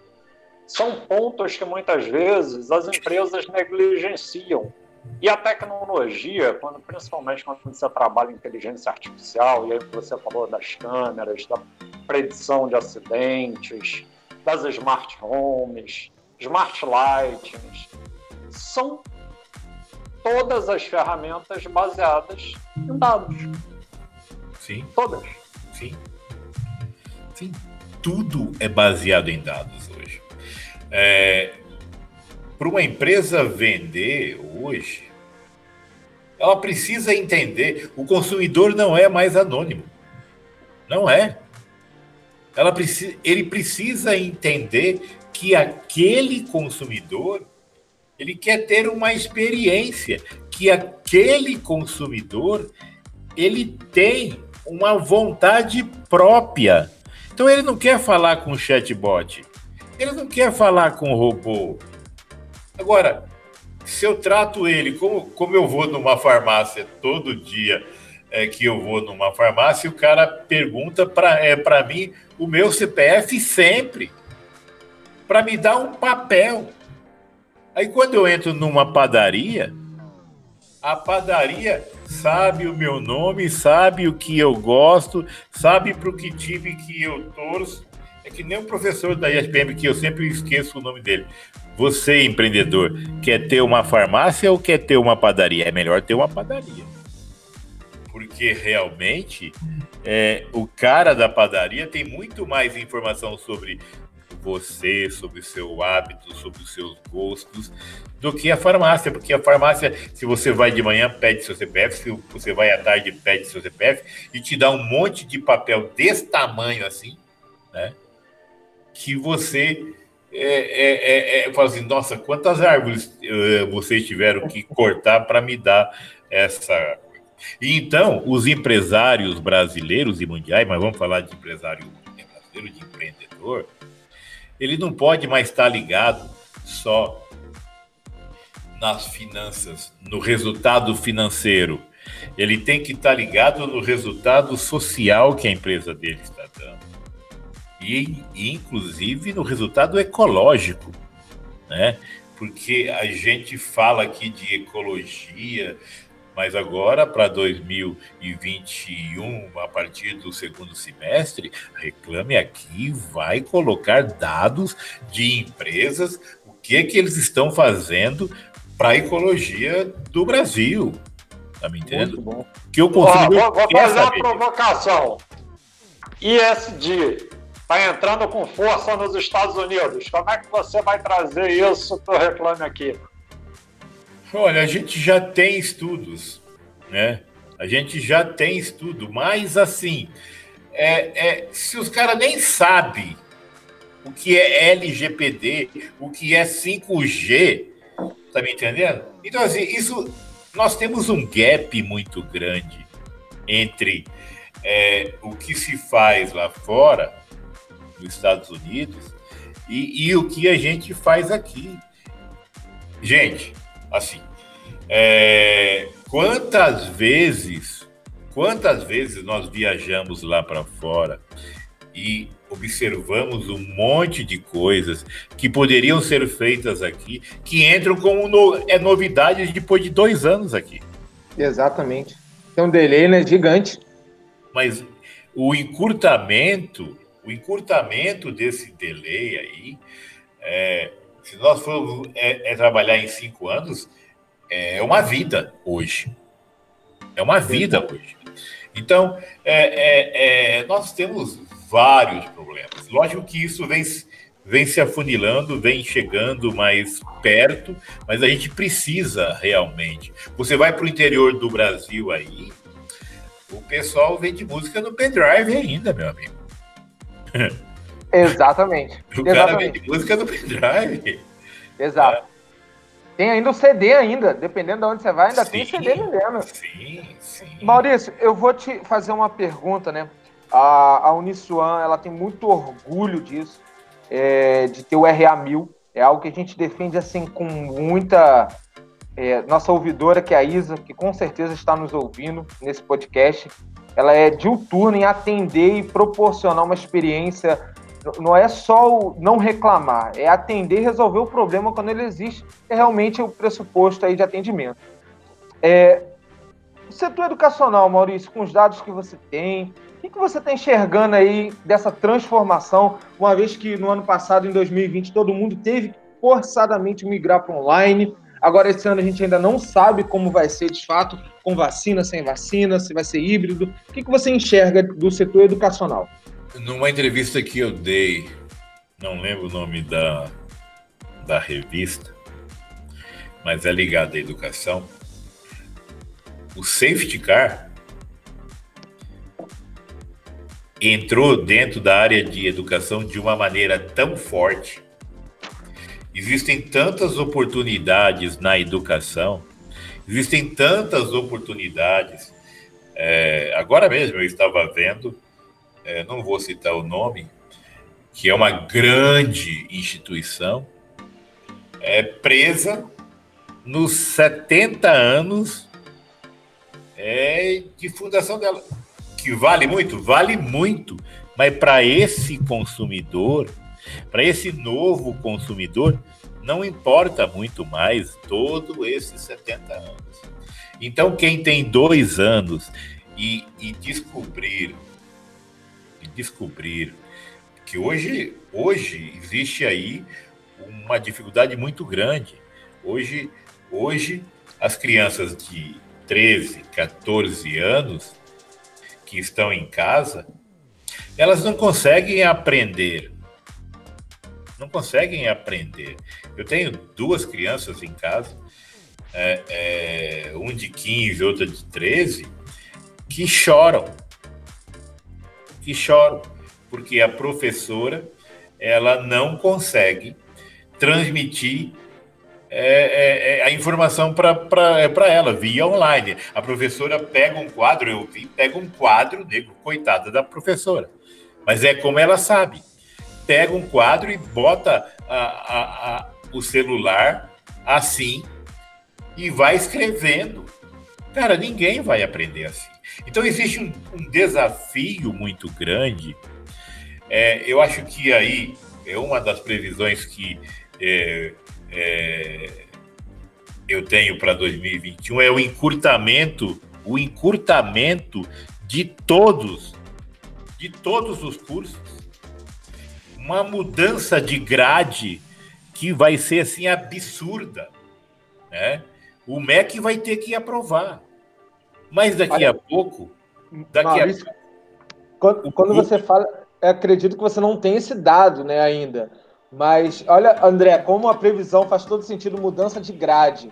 S4: São pontos que muitas vezes as empresas negligenciam e a tecnologia, quando, principalmente quando você trabalha em inteligência artificial, e aí você falou das câmeras, da predição de acidentes, das smart homes, smart lights, são todas as ferramentas baseadas em dados.
S3: Sim.
S4: Todas.
S3: Sim. Sim. Tudo é baseado em dados hoje. É, Para uma empresa vender hoje, ela precisa entender: o consumidor não é mais anônimo. Não é. Ela precisa, ele precisa entender que aquele consumidor ele quer ter uma experiência, que aquele consumidor ele tem uma vontade própria. Então ele não quer falar com o chatbot, ele não quer falar com o robô. Agora, se eu trato ele como, como eu vou numa farmácia todo dia é, que eu vou numa farmácia, o cara pergunta para é, mim o meu CPF sempre, para me dar um papel. Aí quando eu entro numa padaria, a padaria sabe o meu nome, sabe o que eu gosto, sabe para o que time que eu torço. É que nem o professor da ISPM, que eu sempre esqueço o nome dele. Você, empreendedor, quer ter uma farmácia ou quer ter uma padaria? É melhor ter uma padaria. Porque realmente é, o cara da padaria tem muito mais informação sobre você, sobre o seu hábito, sobre os seus gostos, do que a farmácia. Porque a farmácia, se você vai de manhã, pede seu CPF, se você vai à tarde, pede seu CPF, e te dá um monte de papel desse tamanho assim, né? Que você é, é, é, é fala assim, nossa, quantas árvores uh, vocês tiveram que cortar para me dar essa. E então, os empresários brasileiros e mundiais, mas vamos falar de empresário brasileiro, de empreendedor, ele não pode mais estar ligado só nas finanças, no resultado financeiro. Ele tem que estar ligado no resultado social que a empresa dele está dando. E, inclusive, no resultado ecológico, né? Porque a gente fala aqui de ecologia, mas agora, para 2021, a partir do segundo semestre, Reclame Aqui vai colocar dados de empresas, o que, é que eles estão fazendo para a ecologia do Brasil. Tá me entendendo? Muito bom.
S4: Que o consumidor Ó, vou, vou fazer uma provocação. ISD está entrando com força nos Estados Unidos. Como é que você vai trazer isso para o Reclame Aqui?
S3: Olha, a gente já tem estudos, né? A gente já tem estudo, mas assim, é, é, se os caras nem sabem o que é LGPD, o que é 5G, tá me entendendo? Então, assim, isso nós temos um gap muito grande entre é, o que se faz lá fora, nos Estados Unidos, e, e o que a gente faz aqui. Gente, assim, é, quantas vezes, quantas vezes nós viajamos lá para fora e observamos um monte de coisas que poderiam ser feitas aqui, que entram como no, é novidade depois de dois anos aqui.
S2: Exatamente. Tem um delay né, gigante.
S3: Mas o encurtamento, o encurtamento desse delay aí, é, se nós formos é, é trabalhar em cinco anos, é uma vida hoje. É uma vida hoje. Então, é, é, é, nós temos vários problemas. Lógico que isso vem, vem se afunilando, vem chegando mais perto, mas a gente precisa realmente. Você vai para o interior do Brasil aí, o pessoal vende música no pendrive ainda, meu amigo.
S2: Exatamente.
S3: o cara Exatamente. vende música no pendrive.
S2: Exato. É. Tem ainda o CD ainda, dependendo de onde você vai, ainda sim, tem CD vendendo. Sim, sim. Maurício, eu vou te fazer uma pergunta, né? A, a Uniswan, ela tem muito orgulho disso, é, de ter o RA1000. É algo que a gente defende, assim, com muita... É, nossa ouvidora, que é a Isa, que com certeza está nos ouvindo nesse podcast, ela é diuturna em atender e proporcionar uma experiência não é só o não reclamar, é atender e resolver o problema quando ele existe, é realmente o pressuposto aí de atendimento. É, o setor educacional, Maurício, com os dados que você tem, o que, você está enxergando aí dessa transformação, uma vez que no ano passado, em 2020, todo mundo teve que forçadamente migrar para online, Agora, esse ano a gente ainda não sabe como vai ser de fato, com vacina, sem vacina, se vai ser híbrido. O que, que você enxerga do setor educacional?
S3: Numa entrevista que eu dei, não lembro o nome da, da revista, mas é ligado à educação. O safety car entrou dentro da área de educação de uma maneira tão forte. Existem tantas oportunidades na educação, existem tantas oportunidades. É, agora mesmo eu estava vendo, é, não vou citar o nome, que é uma grande instituição, é presa nos 70 anos é, de fundação dela que vale muito? Vale muito. Mas para esse consumidor, para esse novo consumidor, não importa muito mais todo esses 70 anos. Então, quem tem dois anos e, e descobrir, e descobrir que hoje, hoje existe aí uma dificuldade muito grande. Hoje, hoje as crianças de 13, 14 anos que estão em casa, elas não conseguem aprender. Não conseguem aprender. Eu tenho duas crianças em casa, é, é, um de 15, outra de 13, que choram. Que choram, porque a professora ela não consegue transmitir é, é, é, a informação para é ela, via online. A professora pega um quadro, eu vi, pega um quadro negro, coitada da professora. Mas é como ela sabe. Pega um quadro e bota a, a, a, o celular assim e vai escrevendo. Cara, ninguém vai aprender assim. Então existe um, um desafio muito grande. É, eu acho que aí é uma das previsões que é, é, eu tenho para 2021 é o encurtamento, o encurtamento de todos, de todos os cursos. Uma mudança de grade que vai ser assim absurda, né? O MEC vai ter que aprovar. Mas daqui Olha, a pouco, daqui Maurício, a
S2: quando, quando você fala, acredito que você não tem esse dado, né, ainda. Mas olha, André, como a previsão faz todo sentido, mudança de grade.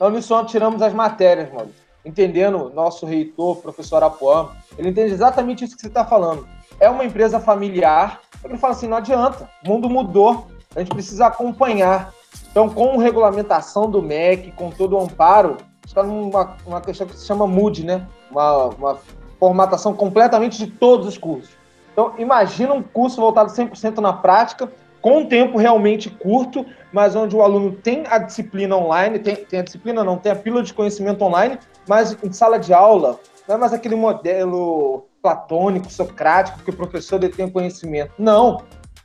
S2: Na Uniswan tiramos as matérias, mano. Entendendo, nosso reitor, professor Apuã, ele entende exatamente isso que você está falando. É uma empresa familiar, ele fala assim, não adianta, o mundo mudou, a gente precisa acompanhar. Então, com regulamentação do MEC, com todo o amparo, está numa uma questão que se chama MUD, né? Uma, uma formatação completamente de todos os cursos. Então, imagina um curso voltado 100% na prática, com um tempo realmente curto, mas onde o aluno tem a disciplina online, tem, tem a disciplina não, tem a pílula de conhecimento online, mas em sala de aula, não é mais aquele modelo platônico, socrático, que o professor detém conhecimento. Não,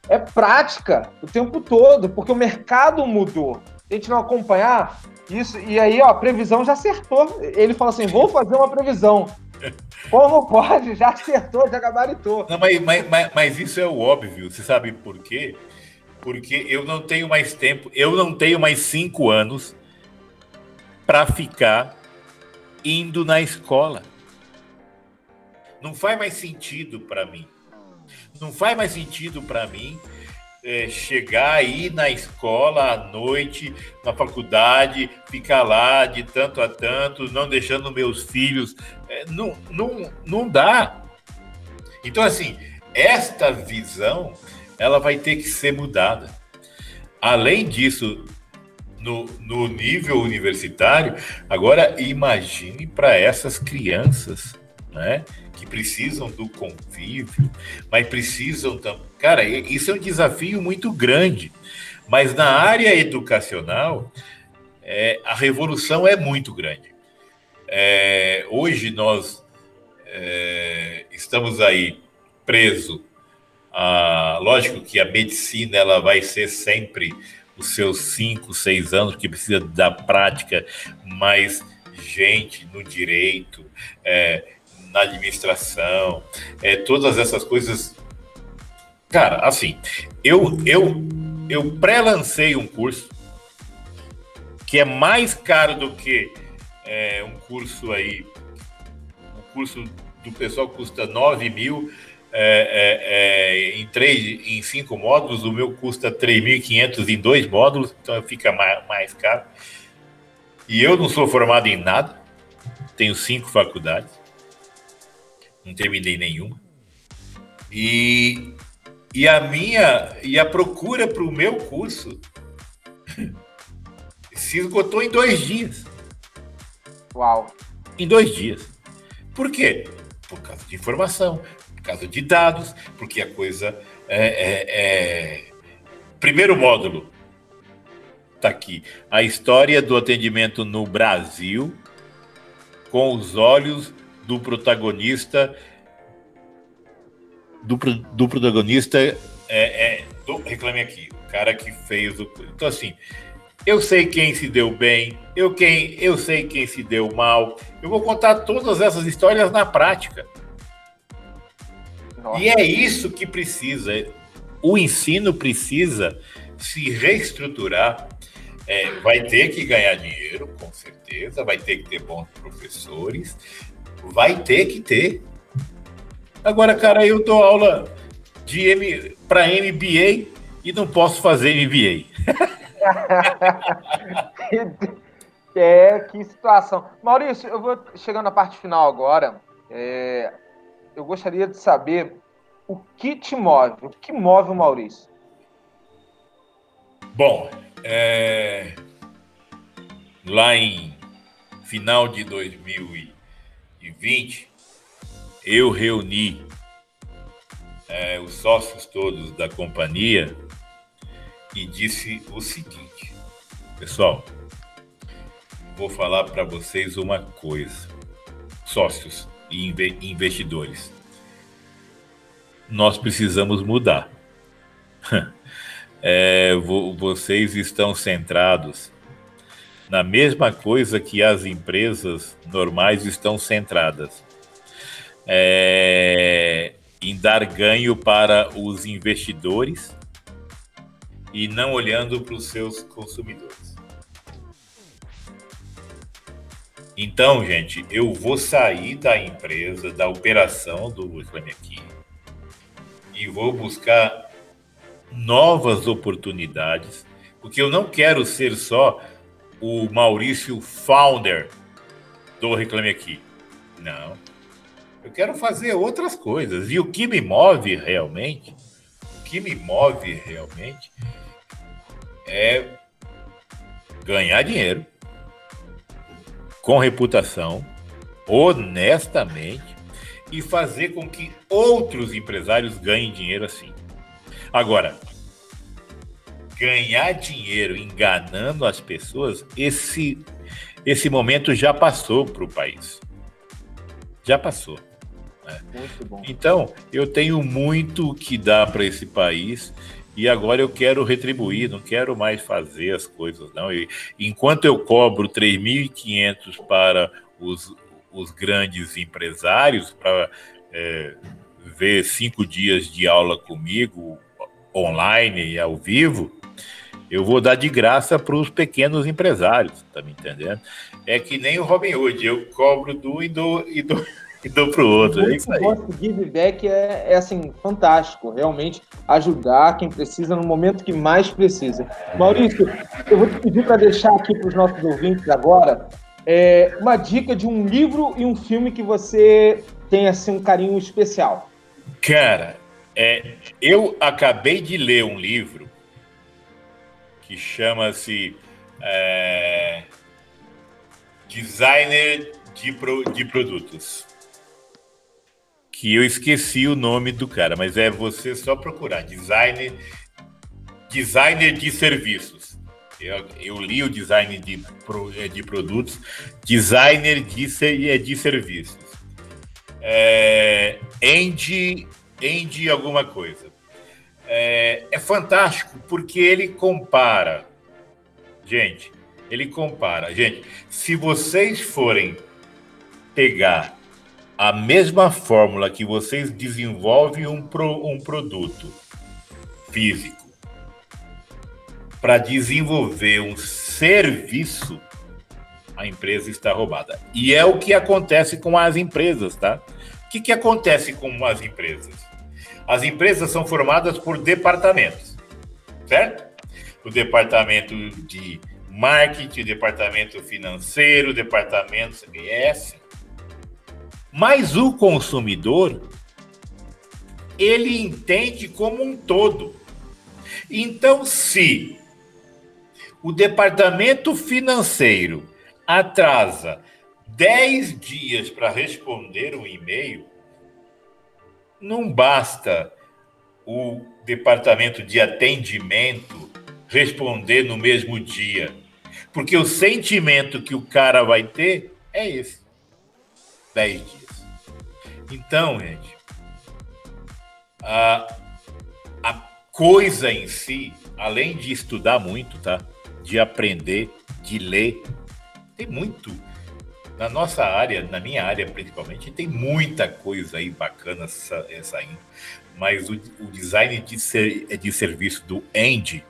S2: é prática o tempo todo, porque o mercado mudou. Se a gente não acompanhar isso, e aí ó, a previsão já acertou. Ele fala assim: vou fazer uma previsão. Como pode? Já acertou, já gabaritou.
S3: Não, mas, mas, mas, isso é o óbvio. Você sabe por quê? porque eu não tenho mais tempo, eu não tenho mais cinco anos para ficar indo na escola. Não faz mais sentido para mim. Não faz mais sentido para mim é, chegar aí na escola à noite, na faculdade, ficar lá de tanto a tanto, não deixando meus filhos. É, não, não, não dá. Então, assim, esta visão ela vai ter que ser mudada. Além disso, no, no nível universitário, agora imagine para essas crianças, né? Que precisam do convívio, mas precisam também. Cara, isso é um desafio muito grande. Mas na área educacional, é, a revolução é muito grande. É, hoje nós é, estamos aí presos ah, lógico que a medicina ela vai ser sempre os seus cinco, seis anos, que precisa da prática, mas gente no direito, é, na administração, é, todas essas coisas. Cara, assim, eu eu eu pré-lancei um curso que é mais caro do que é, um curso aí, um curso do pessoal custa 9 mil é, é, é, em três, em cinco módulos, o meu custa 3.500 em dois módulos, então fica mais, mais caro. E eu não sou formado em nada, tenho cinco faculdades, não terminei nenhuma. E, e a minha e a procura para o meu curso se esgotou em dois dias.
S2: Uau!
S3: Em dois dias. Por quê? Por causa de informação, por causa de dados, porque a coisa é, é, é... primeiro módulo está aqui. A história do atendimento no Brasil com os olhos do protagonista do, do protagonista é, é do, reclame aqui, o cara que fez o. Então, assim, eu sei quem se deu bem, eu, quem, eu sei quem se deu mal. Eu vou contar todas essas histórias na prática. Nossa. E é isso que precisa. O ensino precisa se reestruturar. É, vai ter que ganhar dinheiro, com certeza, vai ter que ter bons professores, vai ter que ter. Agora, cara, eu dou aula de para MBA e não posso fazer MBA.
S2: é, que situação. Maurício, eu vou chegando na parte final agora. É, eu gostaria de saber o que te move, o que move o Maurício?
S3: Bom, é, lá em final de 2020, eu reuni é, os sócios todos da companhia e disse o seguinte: Pessoal, vou falar para vocês uma coisa, sócios e investidores. Nós precisamos mudar. é, vocês estão centrados na mesma coisa que as empresas normais estão centradas. É, em dar ganho para os investidores e não olhando para os seus consumidores. Então, gente, eu vou sair da empresa, da operação do Reclame Aqui e vou buscar novas oportunidades, porque eu não quero ser só o Maurício founder do Reclame Aqui. Não. Eu quero fazer outras coisas. E o que me move realmente, o que me move realmente é ganhar dinheiro com reputação, honestamente, e fazer com que outros empresários ganhem dinheiro assim. Agora, ganhar dinheiro enganando as pessoas, esse, esse momento já passou para o país. Já passou. Né? Então, eu tenho muito que dar para esse país e agora eu quero retribuir, não quero mais fazer as coisas, não. E, enquanto eu cobro 3.500 para os, os grandes empresários, para é, ver cinco dias de aula comigo, online e ao vivo, eu vou dar de graça para os pequenos empresários, tá me entendendo? É que nem o Robin Hood, eu cobro do e do e do e dou para o outro. É isso aí. O
S2: give back é, é, assim, fantástico. Realmente ajudar quem precisa no momento que mais precisa. Maurício, eu vou te pedir para deixar aqui para os nossos ouvintes agora é, uma dica de um livro e um filme que você tem assim, um carinho especial.
S3: Cara, é, eu acabei de ler um livro que chama-se é, Designer de, Pro, de Produtos que eu esqueci o nome do cara, mas é você só procurar designer designer de serviços. Eu, eu li o design de, é, de produtos, designer de, é, de serviços. É, Andy, Andy alguma coisa. É, é fantástico porque ele compara, gente, ele compara, gente, se vocês forem pegar a mesma fórmula que vocês desenvolvem um, pro, um produto físico para desenvolver um serviço, a empresa está roubada. E é o que acontece com as empresas, tá? O que, que acontece com as empresas? As empresas são formadas por departamentos, certo? O departamento de marketing, departamento financeiro, departamento CBS. Mas o consumidor, ele entende como um todo. Então, se o departamento financeiro atrasa 10 dias para responder um e-mail, não basta o departamento de atendimento responder no mesmo dia. Porque o sentimento que o cara vai ter é esse. 10 dias. Então, gente, a, a coisa em si, além de estudar muito, tá? De aprender, de ler, tem muito. Na nossa área, na minha área principalmente, tem muita coisa aí bacana saindo. Mas o, o design de, ser, de serviço do Andy,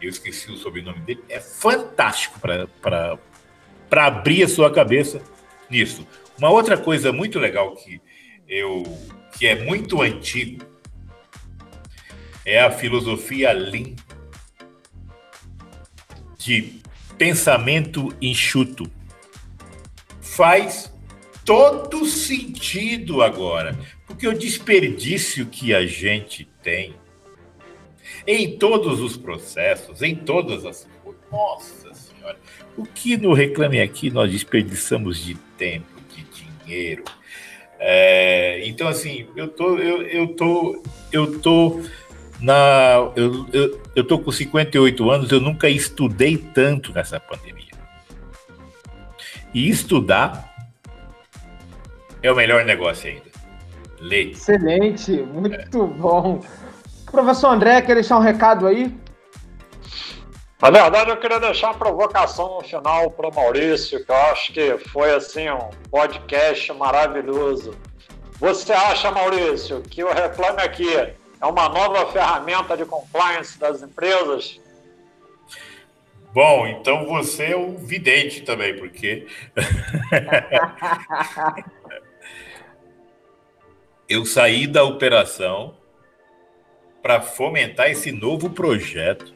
S3: eu esqueci o sobrenome dele, é fantástico para abrir a sua cabeça nisso. Uma outra coisa muito legal que eu que é muito antigo é a filosofia Lean de pensamento enxuto. Faz todo sentido agora, porque o desperdício que a gente tem em todos os processos, em todas as coisas. Nossa Senhora, o que no Reclame Aqui nós desperdiçamos de tempo, de dinheiro. É, então, assim, eu tô, eu, eu tô, eu tô na, eu, eu, eu tô com 58 anos, eu nunca estudei tanto nessa pandemia. E estudar é o melhor negócio ainda. Ler.
S2: Excelente, muito é. bom. Professor André, quer deixar um recado aí?
S4: Na verdade, eu queria deixar uma provocação no final para o Maurício, que eu acho que foi assim um podcast maravilhoso. Você acha, Maurício, que o Reclame Aqui é uma nova ferramenta de compliance das empresas?
S3: Bom, então você é um vidente também, porque eu saí da operação para fomentar esse novo projeto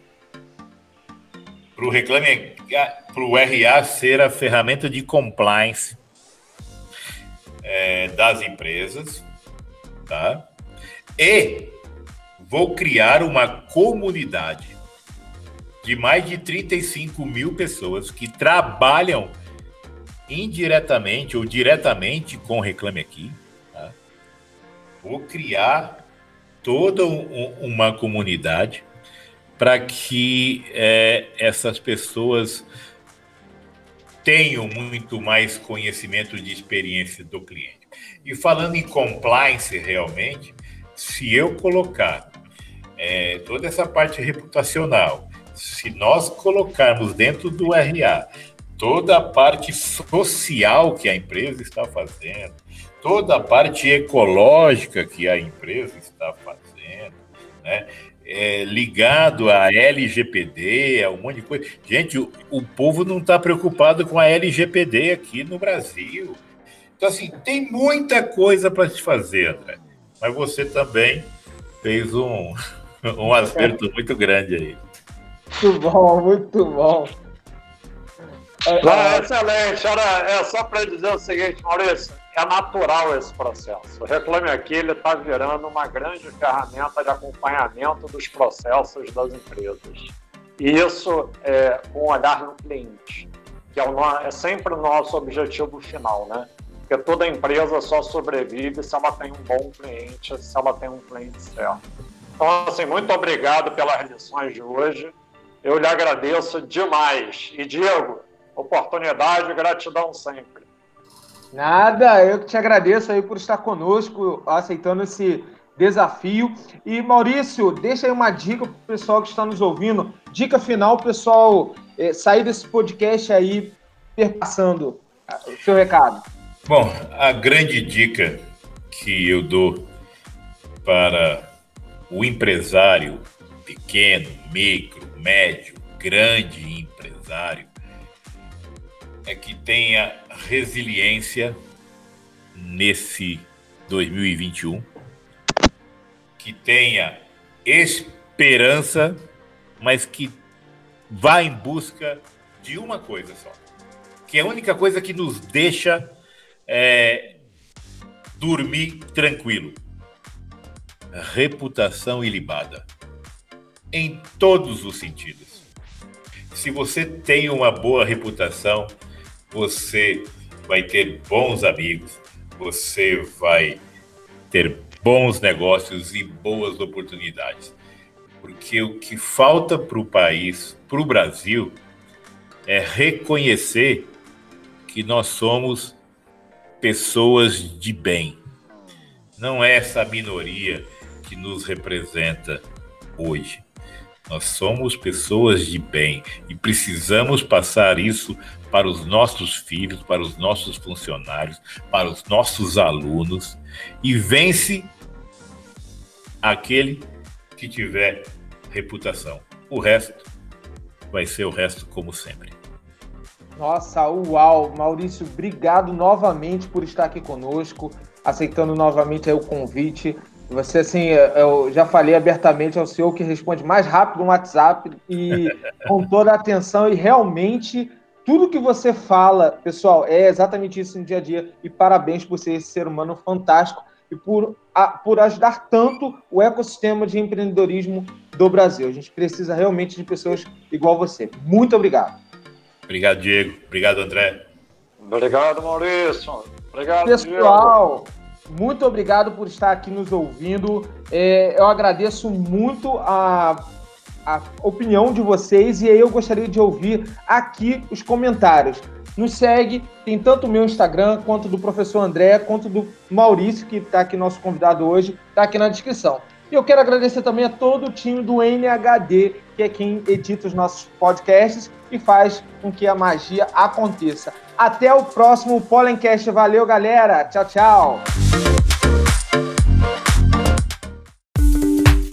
S3: para o reclame para o RA ser a ferramenta de compliance é, das empresas, tá? E vou criar uma comunidade de mais de 35 mil pessoas que trabalham indiretamente ou diretamente com Reclame Aqui. Tá? Vou criar toda um, uma comunidade para que é, essas pessoas tenham muito mais conhecimento de experiência do cliente. E falando em compliance realmente, se eu colocar é, toda essa parte reputacional, se nós colocarmos dentro do RA toda a parte social que a empresa está fazendo, toda a parte ecológica que a empresa está fazendo, né? É, ligado à LGPD, a um monte de coisa. Gente, o, o povo não está preocupado com a LGPD aqui no Brasil. Então, assim, tem muita coisa para se fazer, André. Mas você também fez um, um acerto muito grande aí.
S2: Muito bom, muito bom.
S4: É, excelente. Era, é só para dizer o seguinte, Maurício é natural esse processo. O Reclame Aqui está virando uma grande ferramenta de acompanhamento dos processos das empresas. E isso é com um olhar no cliente, que é, o, é sempre o nosso objetivo final, né? Porque toda empresa só sobrevive se ela tem um bom cliente, se ela tem um cliente certo. Então, assim, muito obrigado pelas lições de hoje. Eu lhe agradeço demais. E, Diego, oportunidade e gratidão sempre.
S2: Nada, eu que te agradeço aí por estar conosco, aceitando esse desafio. E Maurício, deixa aí uma dica para o pessoal que está nos ouvindo. Dica final, pessoal, é, sair desse podcast aí perpassando o seu recado.
S3: Bom, a grande dica que eu dou para o empresário pequeno, micro, médio, grande empresário é que tenha resiliência nesse 2021, que tenha esperança, mas que vá em busca de uma coisa só, que é a única coisa que nos deixa é, dormir tranquilo: reputação ilibada, em todos os sentidos. Se você tem uma boa reputação, você vai ter bons amigos, você vai ter bons negócios e boas oportunidades. Porque o que falta para o país, para o Brasil, é reconhecer que nós somos pessoas de bem. Não é essa minoria que nos representa hoje. Nós somos pessoas de bem e precisamos passar isso para os nossos filhos, para os nossos funcionários, para os nossos alunos e vence aquele que tiver reputação. O resto vai ser o resto como sempre.
S2: Nossa, uau! Maurício, obrigado novamente por estar aqui conosco, aceitando novamente o convite. Você, assim, é, eu já falei abertamente ao senhor que responde mais rápido no WhatsApp e com toda a atenção e realmente tudo que você fala, pessoal, é exatamente isso no dia a dia. E parabéns por ser esse ser humano fantástico e por, a, por ajudar tanto o ecossistema de empreendedorismo do Brasil. A gente precisa realmente de pessoas igual você. Muito obrigado.
S3: Obrigado, Diego. Obrigado, André.
S4: Obrigado, Maurício. Obrigado,
S2: Pessoal, Diego. Muito obrigado por estar aqui nos ouvindo. É, eu agradeço muito a a opinião de vocês e aí eu gostaria de ouvir aqui os comentários. Nos segue, tem tanto o meu Instagram, quanto do professor André, quanto do Maurício, que está aqui nosso convidado hoje, está aqui na descrição. E eu quero agradecer também a todo o time do NHD, que é quem edita os nossos podcasts e faz com que a magia aconteça. Até o próximo Pollencast. Valeu, galera. Tchau, tchau.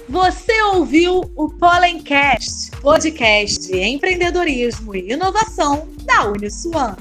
S1: Você ouviu o Pollencast, podcast de empreendedorismo e inovação da Uniswan.